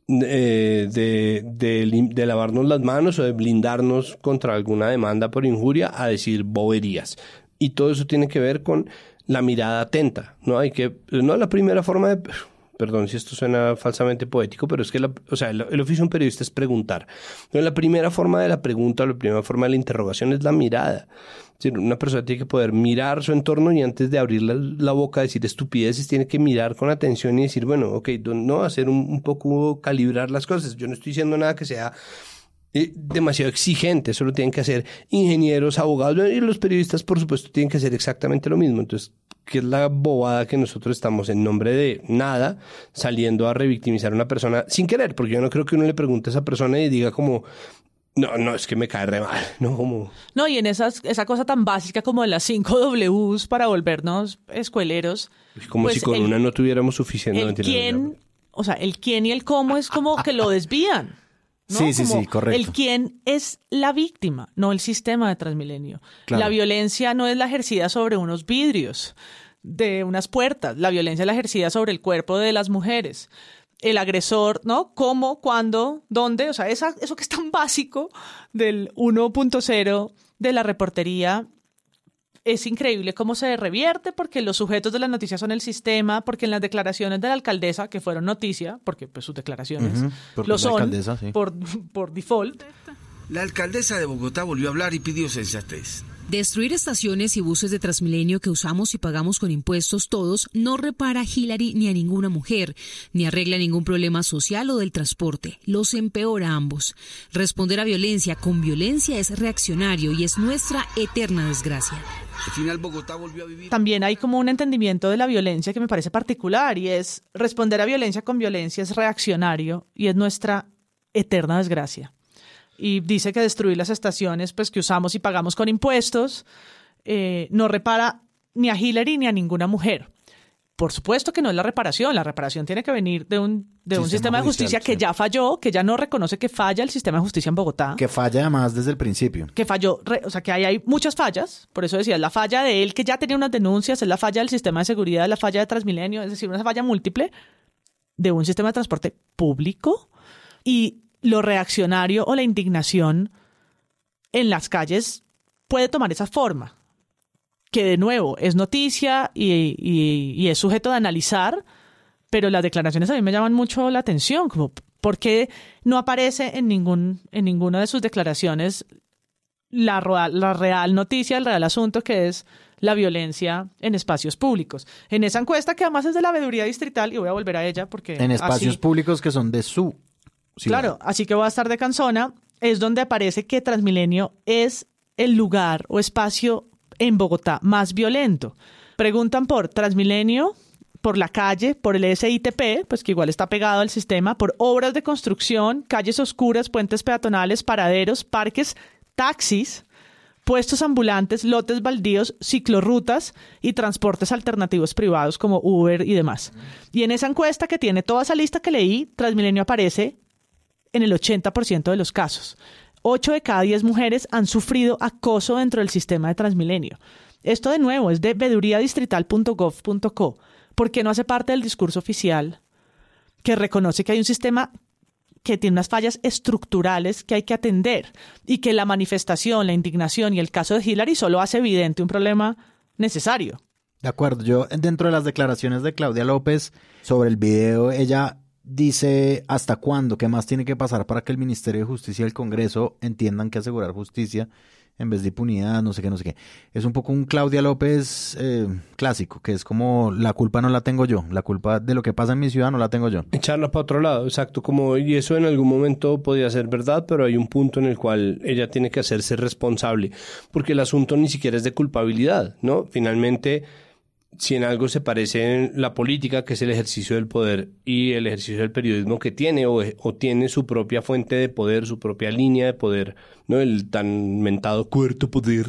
eh, de, de lavarnos las manos o de blindarnos contra alguna demanda por injuria a decir boberías. Y todo eso tiene que ver con la mirada atenta, ¿no? Hay que, no la primera forma de, perdón si esto suena falsamente poético, pero es que la, o sea, el, oficio de un periodista es preguntar. Entonces, la primera forma de la pregunta, la primera forma de la interrogación es la mirada. Una persona tiene que poder mirar su entorno y antes de abrir la, boca, decir estupideces, tiene que mirar con atención y decir, bueno, ok, no, hacer un, poco, calibrar las cosas. Yo no estoy diciendo nada que sea eh, demasiado exigente, eso lo tienen que hacer ingenieros, abogados y los periodistas, por supuesto, tienen que hacer exactamente lo mismo. Entonces, ¿qué es la bobada que nosotros estamos en nombre de nada saliendo a revictimizar a una persona sin querer? Porque yo no creo que uno le pregunte a esa persona y diga como, no, no, es que me cae re mal, no, como... No, y en esas, esa cosa tan básica como de las 5 Ws para volvernos escueleros. Como pues si con el- una no tuviéramos suficiente. el quién, o sea, el quién y el cómo es como que lo desvían. ¿no? Sí, sí, Como sí, correcto. El quién es la víctima, no el sistema de Transmilenio. Claro. La violencia no es la ejercida sobre unos vidrios de unas puertas, la violencia es la ejercida sobre el cuerpo de las mujeres. El agresor, ¿no? ¿Cómo? ¿Cuándo? ¿Dónde? O sea, esa- eso que es tan básico del 1.0 de la reportería es increíble cómo se revierte porque los sujetos de las noticias son el sistema, porque en las declaraciones de la alcaldesa, que fueron noticia, porque pues sus declaraciones lo son sí. por, por default, La alcaldesa de Bogotá volvió a hablar y pidió sensatez. Destruir estaciones y buses de Transmilenio que usamos y pagamos con impuestos todos no repara a Hillary ni a ninguna mujer, ni arregla ningún problema social o del transporte. Los empeora a ambos. Responder a violencia con violencia es reaccionario y es nuestra eterna desgracia. Al final Bogotá volvió a vivir. también hay como un entendimiento de la violencia que me parece particular y es responder a violencia con violencia es reaccionario y es nuestra eterna desgracia. Y dice que destruir las estaciones pues que usamos y pagamos con impuestos eh, no repara ni a Hillary ni a ninguna mujer. Por supuesto que no es la reparación, la reparación tiene que venir de un, de un Sistema sistema de judicial, justicia que sí. ya falló, que ya no reconoce que falla el sistema de justicia en Bogotá Que falla además desde el principio. que falló, re- o sea, que ahí hay muchas fallas, por eso decía, la falla de él que ya tenía unas denuncias, es la falla del sistema de seguridad, la falla de Transmilenio, es decir, una falla múltiple, de un sistema de transporte público y lo reaccionario o la indignación en las calles puede tomar esa forma, que de nuevo es noticia y, es sujeto de analizar, pero las declaraciones a mí me llaman mucho la atención, como por qué no aparece en, ningún, en ninguna de sus declaraciones la, la real noticia, el real asunto que es la violencia en espacios públicos. En esa encuesta, que además es de la veeduría distrital, y voy a volver a ella porque... En espacios públicos que son de su Claro, así que voy a estar de canzona, es donde aparece que Transmilenio es el lugar o espacio en Bogotá más violento. Preguntan por Transmilenio, por la calle, por el SITP, pues que igual está pegado al sistema, por obras de construcción, calles oscuras, puentes peatonales, paraderos, parques, taxis, puestos ambulantes, lotes baldíos, ciclorrutas y transportes alternativos privados como Uber y demás. Y en esa encuesta que tiene toda esa lista que leí, Transmilenio aparece en el 80% de los casos. 8 de cada 10 mujeres han sufrido acoso dentro del sistema de Transmilenio. Esto de nuevo es de veduriadistrital.gov.co, porque no hace parte del discurso oficial que reconoce que hay un sistema que tiene unas fallas estructurales que hay que atender y que la manifestación, la indignación y el caso de Hillary solo hace evidente un problema necesario. De acuerdo, yo dentro de las declaraciones de Claudia López sobre el video, ella dice hasta cuándo, qué más tiene que pasar para que el Ministerio de Justicia y el Congreso entiendan que asegurar justicia en vez de impunidad, no sé qué, no sé qué. Es un poco un Claudia López eh, clásico, que es como la culpa no la tengo yo, la culpa de lo que pasa en mi ciudad no la tengo yo. Echarla para otro lado, exacto, como y eso en algún momento podía ser verdad, pero hay un punto en el cual ella tiene que hacerse responsable, porque el asunto ni siquiera es de culpabilidad, ¿no? Finalmente si en algo se parece en la política, que es el ejercicio del poder, y el ejercicio del periodismo que tiene o, tiene su propia fuente de poder, su propia línea de poder, ¿no? El tan mentado cuarto poder,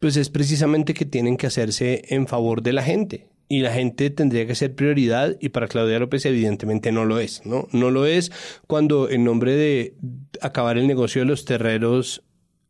pues es precisamente que tienen que hacerse en favor de la gente. Y la gente tendría que ser prioridad y para Claudia López evidentemente no lo es, ¿no? No lo es cuando en nombre de acabar el negocio de los terreros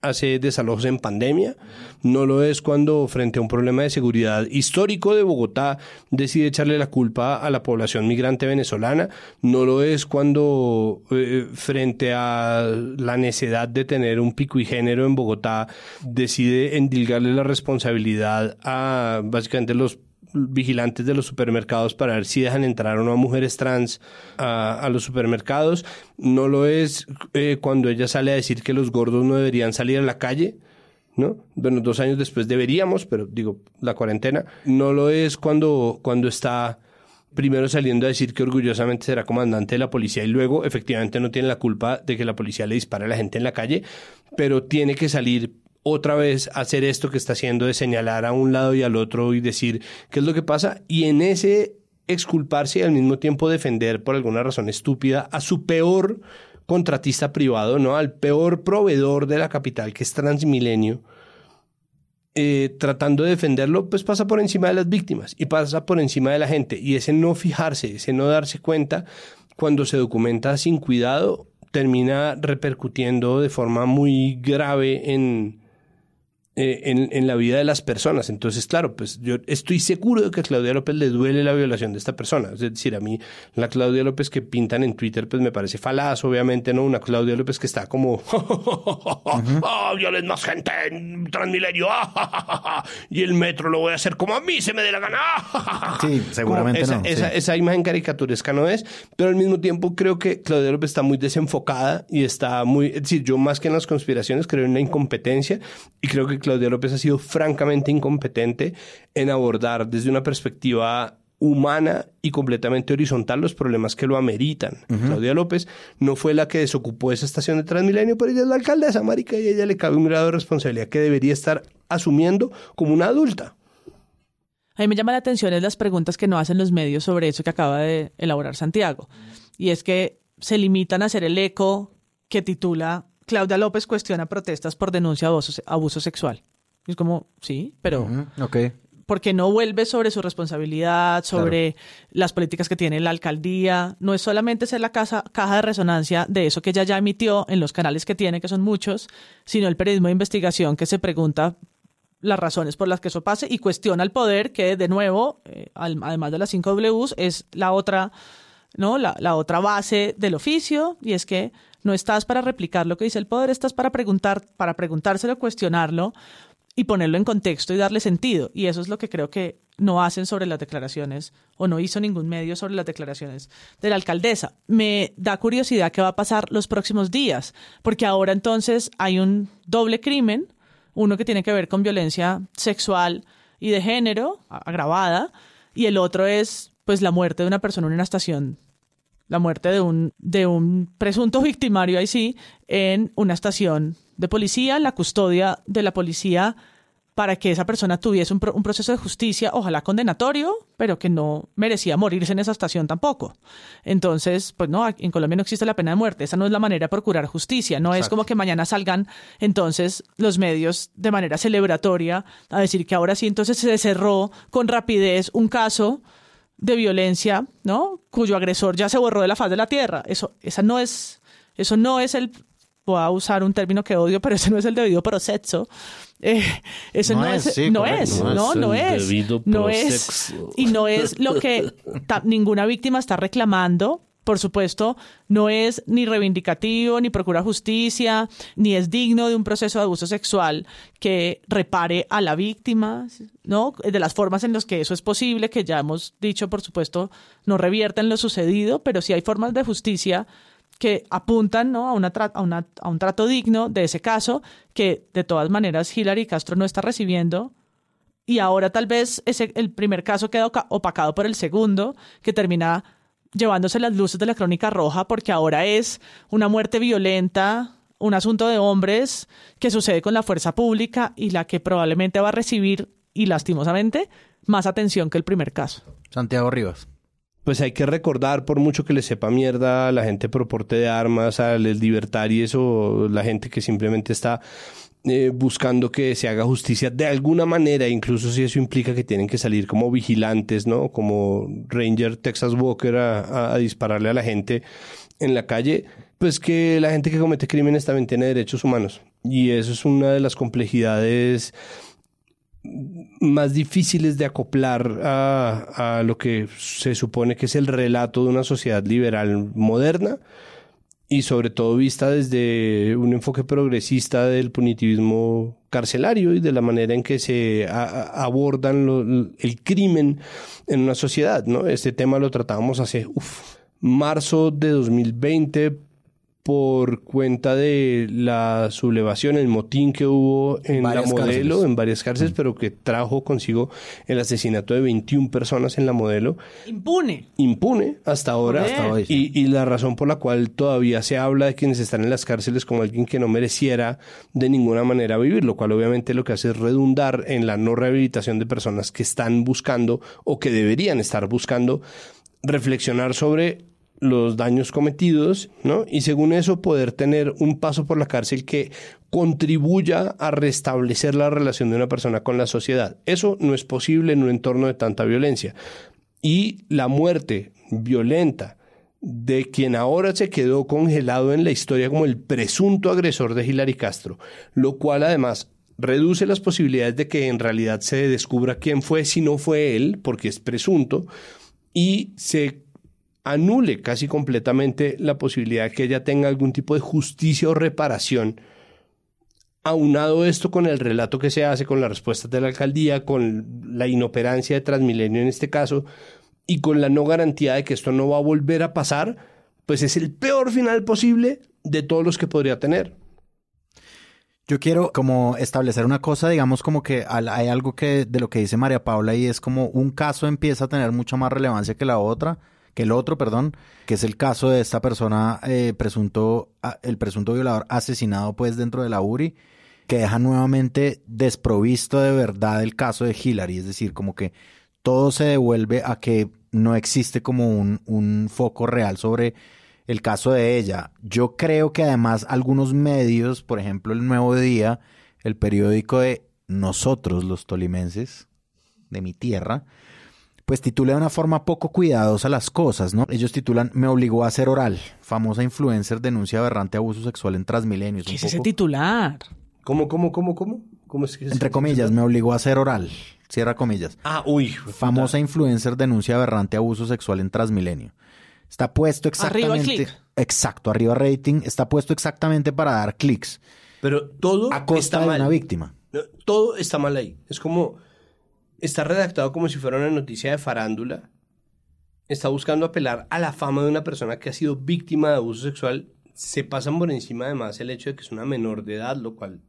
hace desalojos en pandemia, no lo es cuando frente a un problema de seguridad histórico de Bogotá decide echarle la culpa a la población migrante venezolana, no lo es cuando eh, frente a la necesidad de tener un pico y género en Bogotá decide endilgarle la responsabilidad a básicamente los vigilantes de los supermercados para ver si dejan entrar o no a mujeres trans a, los supermercados. No lo es eh, cuando ella sale a decir que los gordos no deberían salir a la calle. ¿no? Bueno, dos años después deberíamos, pero digo, la cuarentena. No lo es cuando, cuando está primero saliendo a decir que orgullosamente será comandante de la policía y luego efectivamente no tiene la culpa de que la policía le dispare a la gente en la calle, pero tiene que salir otra vez hacer esto que está haciendo de señalar a un lado y al otro y decir qué es lo que pasa y en ese exculparse y al mismo tiempo defender por alguna razón estúpida a su peor contratista privado, ¿no? Al peor proveedor de la capital que es Transmilenio, eh, tratando de defenderlo, pues pasa por encima de las víctimas y pasa por encima de la gente. Y ese no fijarse, ese no darse cuenta, cuando se documenta sin cuidado, termina repercutiendo de forma muy grave en, eh, en, en, la vida de las personas. Entonces, claro, pues yo estoy seguro de que a Claudia López le duele la violación de esta persona. Es decir, a mí la Claudia López que pintan en Twitter, pues me parece falaz, obviamente, ¿no? Una Claudia López que está como, ¡Oh, más gente en Transmilenio! y el metro lo voy a hacer como a mí se me dé la gana. sí, seguramente esa, no. Esa, esa, imagen caricaturesca no es, pero al mismo tiempo creo que Claudia López está muy desenfocada y está muy, es decir, yo más que en las conspiraciones creo en la incompetencia y creo que Claudia López ha sido francamente incompetente en abordar desde una perspectiva humana y completamente horizontal los problemas que lo ameritan. Claudia López no fue la que desocupó esa estación de Transmilenio, pero ella es la alcaldesa, marica, y a ella le cabe un grado de responsabilidad que debería estar asumiendo como una adulta. A mí me llama la atención es las preguntas que no hacen los medios sobre eso que acaba de elaborar Santiago. Y es que se limitan a hacer el eco que titula Claudia López cuestiona protestas por denuncia de abuso, sexual. es como, sí, pero... Porque no vuelve sobre su responsabilidad, sobre las políticas que tiene la alcaldía. No es solamente ser la casa, caja de resonancia de eso que ella ya emitió en los canales que tiene, que son muchos, sino el periodismo de investigación que se pregunta las razones por las que eso pase y cuestiona el poder, que de nuevo, eh, además de las cinco Ws, es la otra ¿no? La, la otra base del oficio, y es que no estás para replicar lo que dice el poder, estás para preguntar, para preguntárselo, cuestionarlo y ponerlo en contexto y darle sentido. Y eso es lo que creo que no hacen sobre las declaraciones o no hizo ningún medio sobre las declaraciones de la alcaldesa. Me da curiosidad qué va a pasar los próximos días, porque ahora entonces hay un doble crimen, uno que tiene que ver con violencia sexual y de género agravada, y el otro es pues la muerte de una persona en una estación la muerte de un, de un presunto victimario ahí sí en una estación de policía, la custodia de la policía para que esa persona tuviese un, proceso de justicia, ojalá condenatorio, pero que no merecía morirse en esa estación tampoco. Entonces, pues no, en Colombia no existe la pena de muerte, esa no es la manera de procurar justicia, no es como que mañana salgan entonces los medios de manera celebratoria a decir que ahora sí entonces se cerró con rapidez un caso de violencia, ¿no? Cuyo agresor ya se borró de la faz de la tierra. Eso, esa no es, eso no es el, voy a usar un término que odio, pero ese no es el debido proceso. Eh, eso no, es, no, es no, no es, no es, y no es lo que ninguna víctima está reclamando por supuesto, no es ni reivindicativo, ni procura justicia, ni es digno de un proceso de abuso sexual que repare a la víctima, ¿no? De las formas en las que eso es posible, que ya hemos dicho, por supuesto, no revierten lo sucedido, pero sí hay formas de justicia que apuntan ¿no? a, una a, a un trato digno de ese caso, que de todas maneras Hillary Castro no está recibiendo y ahora tal vez ese, el primer caso queda opacado por el segundo, que termina llevándose las luces de la crónica roja porque ahora es una muerte violenta, un asunto de hombres que sucede con la fuerza pública y la que probablemente va a recibir, y lastimosamente, más atención que el primer caso. Santiago Rivas. Pues hay que recordar, por mucho que le sepa mierda a la gente por porte de armas, a los libertarios o la gente que simplemente está eh, buscando que se haga justicia de alguna manera, incluso si eso implica que tienen que salir como vigilantes, ¿no? Como Ranger Texas Walker a, dispararle a la gente en la calle, pues que la gente que comete crímenes también tiene derechos humanos. Y eso es una de las complejidades más difíciles de acoplar a, a lo que se supone que es el relato de una sociedad liberal moderna y sobre todo vista desde un enfoque progresista del punitivismo carcelario y de la manera en que se abordan el crimen en una sociedad, ¿no? Este tema lo tratábamos hace marzo de 2020 por cuenta de la sublevación, el motín que hubo en la modelo, en varias cárceles, mm. pero que trajo consigo el asesinato de 21 personas en la modelo. Impune. Impune hasta ahora. y, y, la razón por la cual todavía se habla de quienes están en las cárceles como alguien que no mereciera de ninguna manera vivir, lo cual obviamente lo que hace es redundar en la no rehabilitación de personas que están buscando o que deberían estar buscando reflexionar sobre los daños cometidos, ¿no? Y según eso poder tener un paso por la cárcel que contribuya a restablecer la relación de una persona con la sociedad. Eso no es posible en un entorno de tanta violencia. Y la muerte violenta de quien ahora se quedó congelado en la historia como el presunto agresor de Hilary Castro, lo cual además reduce las posibilidades de que en realidad se descubra quién fue si no fue él, porque es presunto, y se anule casi completamente la posibilidad de que ella tenga algún tipo de justicia o reparación. Aunado esto con el relato que se hace, con las respuestas de la alcaldía, con la inoperancia de Transmilenio en este caso, y con la no garantía de que esto no va a volver a pasar, pues es el peor final posible de todos los que podría tener. Yo quiero como establecer una cosa, digamos como que hay algo que de lo que dice María Paula y es como un caso empieza a tener mucha más relevancia que la otra que el otro, perdón, que es el caso de esta persona, eh, presunto, el presunto violador asesinado pues dentro de la URI, que deja nuevamente desprovisto de verdad el caso de Hillary, es decir, como que todo se devuelve a que no existe como un, un foco real sobre el caso de ella. Yo creo que además algunos medios, por ejemplo el Nuevo Día, el periódico de nosotros los tolimenses, de mi tierra, pues titula de una forma poco cuidadosa las cosas, ¿no? Ellos titulan Me obligó a hacer oral. Famosa influencer denuncia aberrante abuso sexual en Transmilenios. ¿Qué es ese titular? ¿Cómo, cómo, cómo, cómo? ¿Cómo es que Entre comillas, me obligó a hacer oral. Cierra comillas. Ah, uy. Famosa influencer denuncia aberrante abuso sexual en Transmilenio. Está puesto Arriba el exactamente. clic. Exacto, arriba rating. Está puesto exactamente para dar clics. Pero todo A costa está de mal. una víctima. Todo está mal ahí. Es como. Está redactado como si fuera una noticia de farándula. Está buscando apelar a la fama de una persona que ha sido víctima de abuso sexual. Se pasan por encima además el hecho de que es una menor de edad, lo cual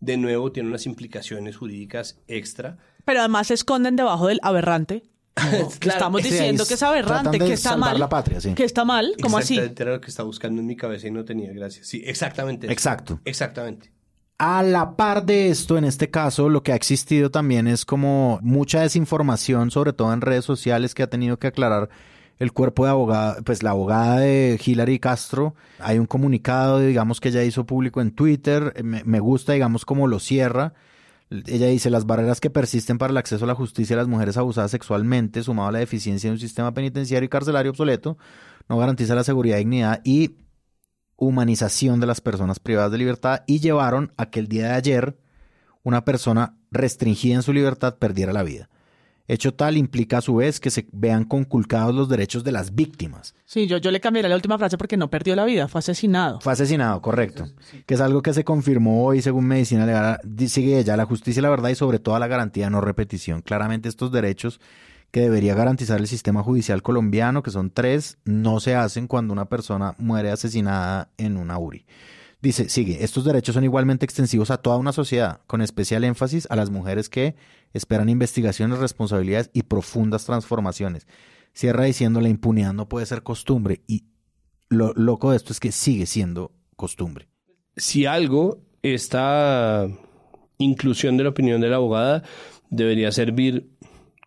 de nuevo tiene unas implicaciones jurídicas extra. Pero además se esconden debajo del aberrante. Estamos Sí, diciendo que es aberrante, que está mal. la patria, sí. Que está mal, como así. Era lo que estaba buscando en mi cabeza y no tenía gracias. Sí, exactamente. eso. Exacto. Exactamente. A la par de esto, en este caso, lo que ha existido también es como mucha desinformación, sobre todo en redes sociales, que ha tenido que aclarar el cuerpo de abogada, pues la abogada de Hilary Castro. Hay un comunicado, digamos, que ella hizo público en Twitter. Me, gusta, digamos, cómo lo cierra. Ella dice, las barreras que persisten para el acceso a la justicia de las mujeres abusadas sexualmente, sumado a la deficiencia de un sistema penitenciario y carcelario obsoleto, no garantiza la seguridad, dignidad y humanización de las personas privadas de libertad y llevaron a que el día de ayer una persona restringida en su libertad perdiera la vida. Hecho tal implica a su vez que se vean conculcados los derechos de las víctimas. Sí, yo, yo le cambiaré la última frase porque no perdió la vida, fue asesinado. Fue asesinado, correcto. Que es algo que se confirmó hoy según Medicina Legal. Sigue ella, la justicia, la verdad y sobre todo la garantía de no repetición. Claramente estos derechos que debería garantizar el sistema judicial colombiano, que son tres, no se hacen cuando una persona muere asesinada en una URI. Dice, sigue, estos derechos son igualmente extensivos a toda una sociedad, con especial énfasis a las mujeres que esperan investigaciones, responsabilidades y profundas transformaciones. Cierra diciendo, la impunidad no puede ser costumbre y lo loco de esto es que sigue siendo costumbre. si algo, esta inclusión de la opinión de la abogada debería servir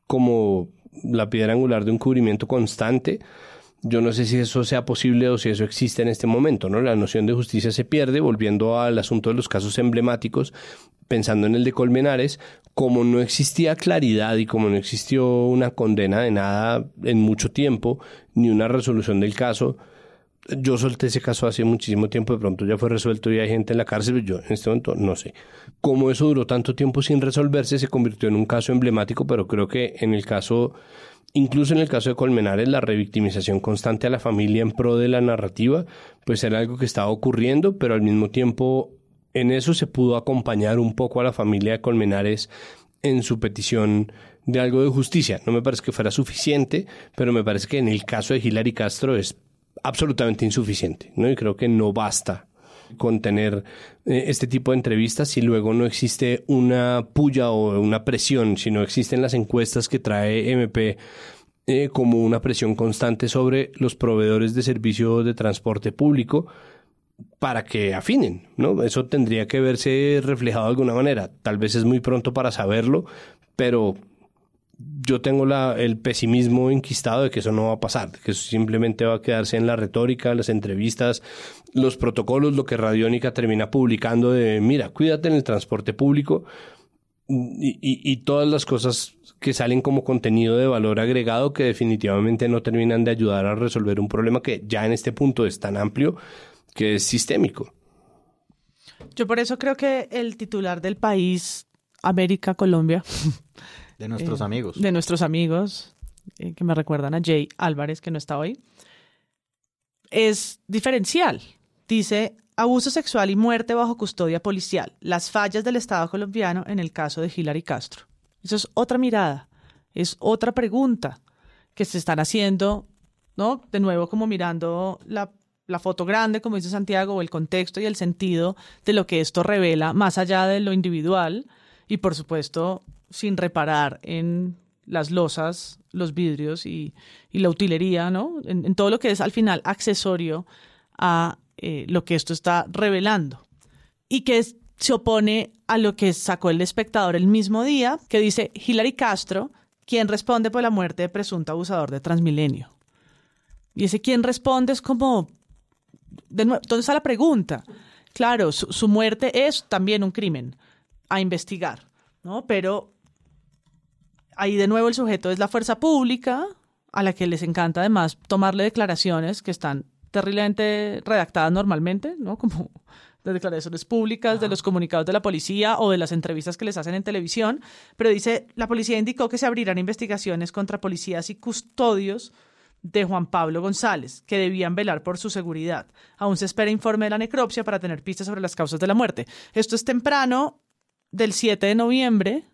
como la piedra angular de un cubrimiento constante. Yo no sé si eso sea posible o si eso existe en este momento, ¿no? La noción de justicia se pierde, volviendo al asunto de los casos emblemáticos, pensando en el de Colmenares, como no existía claridad y como no existió una condena de nada en mucho tiempo, ni una resolución del caso, yo solté ese caso hace muchísimo tiempo, de pronto ya fue resuelto y hay gente en la cárcel, pero yo en este momento no sé. Como eso duró tanto tiempo sin resolverse, se convirtió en un caso emblemático, pero creo que en el caso, incluso en el caso de Colmenares, la revictimización constante a la familia en pro de la narrativa, pues era algo que estaba ocurriendo, pero al mismo tiempo en eso se pudo acompañar un poco a la familia de Colmenares en su petición de algo de justicia. No me parece que fuera suficiente, pero me parece que en el caso de Hilary Castro es absolutamente insuficiente, ¿no? Y creo que no basta con tener eh, este tipo de entrevistas si luego no existe una puya o una presión, si no existen las encuestas que trae MP eh, como una presión constante sobre los proveedores de servicio de transporte público para que afinen, ¿no? Eso tendría que verse reflejado de alguna manera. Tal vez es muy pronto para saberlo, pero yo tengo la, el pesimismo enquistado de que eso no va a pasar, que eso simplemente va a quedarse en la retórica, las entrevistas, los protocolos, lo que Radiónica termina publicando de, mira, cuídate en el transporte público y todas las cosas que salen como contenido de valor agregado que definitivamente no terminan de ayudar a resolver un problema que ya en este punto es tan amplio que es sistémico. Yo por eso creo que el titular del país, América, Colombia, De nuestros eh, amigos. de nuestros amigos, eh, que me recuerdan a Jay Álvarez, que no está hoy, es diferencial. Dice, abuso sexual y muerte bajo custodia policial, las fallas del Estado colombiano en el caso de Hilary Castro. Eso es otra mirada, es otra pregunta que se están haciendo, ¿no? De nuevo, como mirando la, la foto grande, como dice Santiago, o el contexto y el sentido de lo que esto revela, más allá de lo individual, y por supuesto, sin reparar en las losas, los vidrios y, la utilería, ¿no? En, todo lo que es al final accesorio a eh, lo que esto está revelando. Y que se opone a lo que sacó el espectador el mismo día, que dice Hilary Castro, quien responde por la muerte de presunto abusador de Transmilenio. Y ese quien responde es como, de nuevo, ¿dónde está la pregunta? Claro, su, su muerte es también un crimen a investigar, ¿no? Pero ahí de nuevo el sujeto es la fuerza pública, a la que les encanta además tomarle declaraciones que están terriblemente redactadas normalmente, ¿no? Como las declaraciones públicas de los comunicados de la policía o de las entrevistas que les hacen en televisión, pero dice, la policía indicó que se abrirán investigaciones contra policías y custodios de Juan Pablo González, que debían velar por su seguridad. Aún se espera informe de la necropsia para tener pistas sobre las causas de la muerte. Esto es temprano del 7 de noviembre,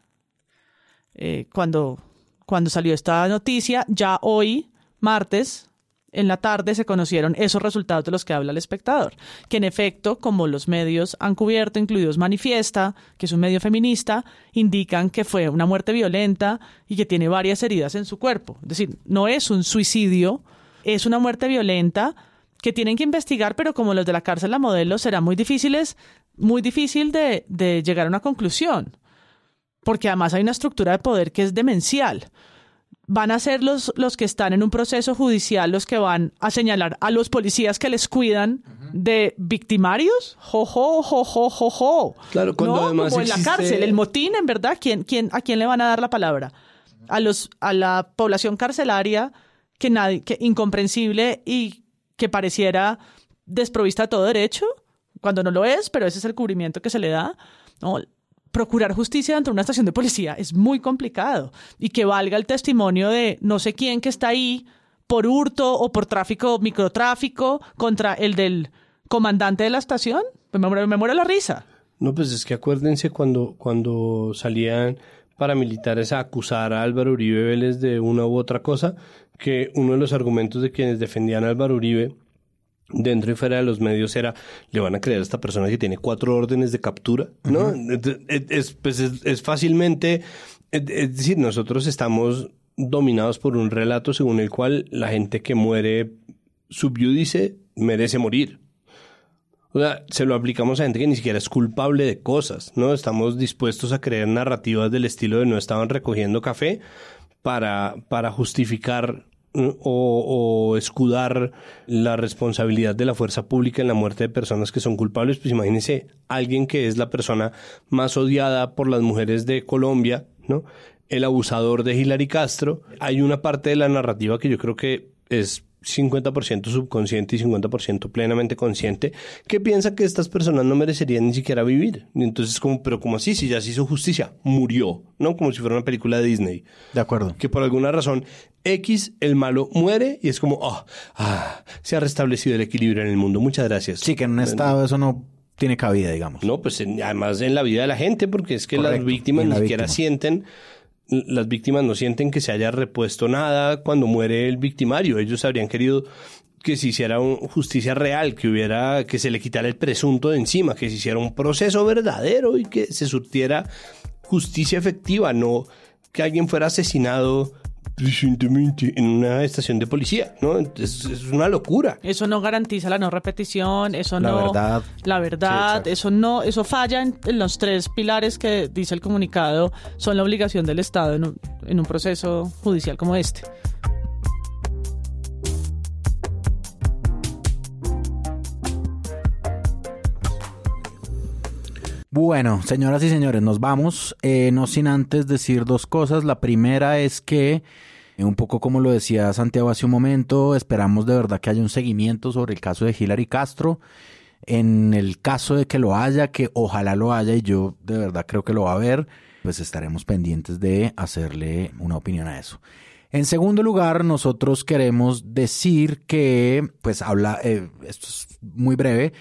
eh, cuando, cuando salió esta noticia. Ya hoy, martes, en la tarde se conocieron esos resultados de los que habla el espectador, que en efecto, como los medios han cubierto, incluidos Manifiesta, que es un medio feminista, indican que fue una muerte violenta y que tiene varias heridas en su cuerpo. Es decir, no es un suicidio, es una muerte violenta que tienen que investigar, pero como los de la cárcel la modelo, será muy difíciles, muy difícil de, de llegar a una conclusión, porque además hay una estructura de poder que es demencial van a ser los, los que están en un proceso judicial los que van a señalar a los policías que les cuidan de victimarios. Jo, jo, jo, jo, jo, jo. Claro, cuando no, además como en la cárcel, el motín, en verdad, ¿quién, quién, ¿a quién le van a dar la palabra? A, los, a la población carcelaria que, nadie, que incomprensible y que pareciera desprovista de todo derecho, cuando no lo es, pero ese es el cubrimiento que se le da. No, procurar justicia dentro de una estación de policía es muy complicado y que valga el testimonio de no sé quién que está ahí por hurto o por tráfico, microtráfico contra el del comandante de la estación, me muero, me muero la risa. No, pues es que acuérdense cuando, cuando salían paramilitares a acusar a Álvaro Uribe Vélez de una u otra cosa, que uno de los argumentos de quienes defendían a Álvaro Uribe dentro y fuera de los medios era, le van a creer a esta persona que tiene cuatro órdenes de captura, ¿no? es, es- pues es, es fácilmente, es, decir, nosotros estamos dominados por un relato según el cual la gente que muere subyúdice merece morir. O sea, se lo aplicamos a gente que ni siquiera es culpable de cosas, ¿no? Estamos dispuestos a creer narrativas del estilo de no estaban recogiendo café para, para justificar. O, o escudar la responsabilidad de la fuerza pública en la muerte de personas que son culpables. Pues imagínense alguien que es la persona más odiada por las mujeres de Colombia, ¿no? El abusador de Hilary Castro. Hay una parte de la narrativa que yo creo que es 50% subconsciente y 50% plenamente consciente, que piensa que estas personas no merecerían ni siquiera vivir. Y entonces, como, pero como así, si ya se hizo justicia, murió, ¿no? Como si fuera una película de Disney. De acuerdo. Que por alguna razón X, el malo, muere y es como, oh, ah, se ha restablecido el equilibrio en el mundo. Muchas gracias. Sí, que en un estado eso no tiene cabida, digamos. No, pues en- además en la vida de la gente, porque es que las víctimas ni siquiera víctima. sienten, las víctimas no sienten que se haya repuesto nada cuando muere el victimario. Ellos habrían querido que se hiciera un- justicia real, que hubiera, que se le quitara el presunto de encima, que se hiciera un proceso verdadero y que se surtiera justicia efectiva, no que alguien fuera asesinado presentemente en una estación de policía, ¿no? Es, es una locura. Eso no garantiza la no repetición, eso La no... verdad. La verdad, Sí, exacto. eso no, eso falla en, en los tres pilares que dice el comunicado, son la obligación del Estado en un, en un proceso judicial como este. Bueno, señoras y señores, nos vamos. Eh, no sin antes decir dos cosas. La primera es que, eh, un poco como lo decía Santiago hace un momento, esperamos de verdad que haya un seguimiento sobre el caso de Hilary Castro. En el caso de que lo haya, que ojalá lo haya y yo de verdad creo que lo va a haber, pues estaremos pendientes de hacerle una opinión a eso. En segundo lugar, nosotros queremos decir que, pues habla, eh, esto es muy breve,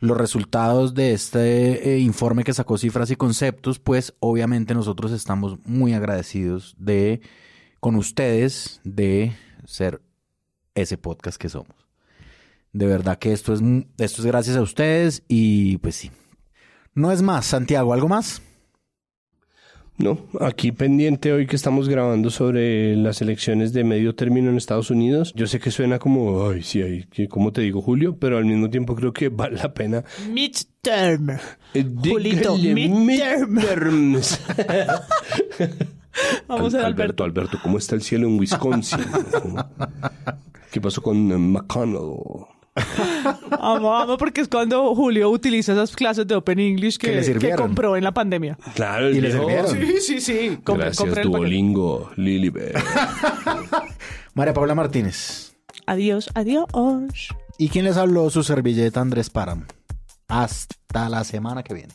los resultados de este eh, informe que sacó cifras y conceptos, pues obviamente nosotros estamos muy agradecidos de con ustedes de ser ese podcast que somos. De verdad que esto es esto es gracias a ustedes y pues sí. No es más, Santiago, ¿algo más? No, aquí pendiente hoy que estamos grabando sobre las elecciones de medio término en Estados Unidos. Yo sé que suena como, ay, sí, ay, ¿cómo te digo, Julio? Pero al mismo tiempo creo que vale la pena. Midterm. Eh, Julito, midterm. midterms. Vamos a ver, Alberto, Alberto, ¿cómo está el cielo en Wisconsin? ¿Qué pasó con eh, McConnell? Amo, amo, porque es cuando Julio utiliza esas clases de Open English Que compró en la pandemia. Claro, Y le sirvieron. Sí, sí, sí. Gracias. Duolingo, Lilibet. María Paula Martínez. Adiós, adiós. ¿Y quién les habló? Su servilleta Andrés Páramo. Hasta la semana que viene.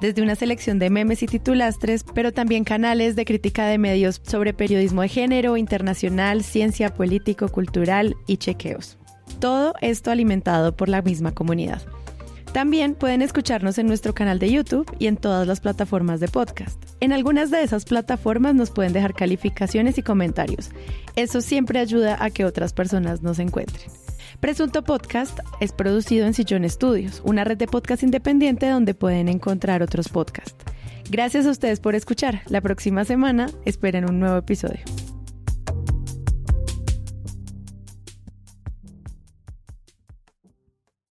desde una selección de memes y titulastres, pero también canales de crítica de medios sobre periodismo de género, internacional, ciencia, político, cultural y chequeos. Todo esto alimentado por la misma comunidad. También pueden escucharnos en nuestro canal de YouTube y en todas las plataformas de podcast. En algunas de esas plataformas nos pueden dejar calificaciones y comentarios. Eso siempre ayuda a que otras personas nos encuentren. Presunto Podcast es producido en Sillón Studios, una red de podcast independiente donde pueden encontrar otros podcasts. Gracias a ustedes por escuchar. La próxima semana esperen un nuevo episodio.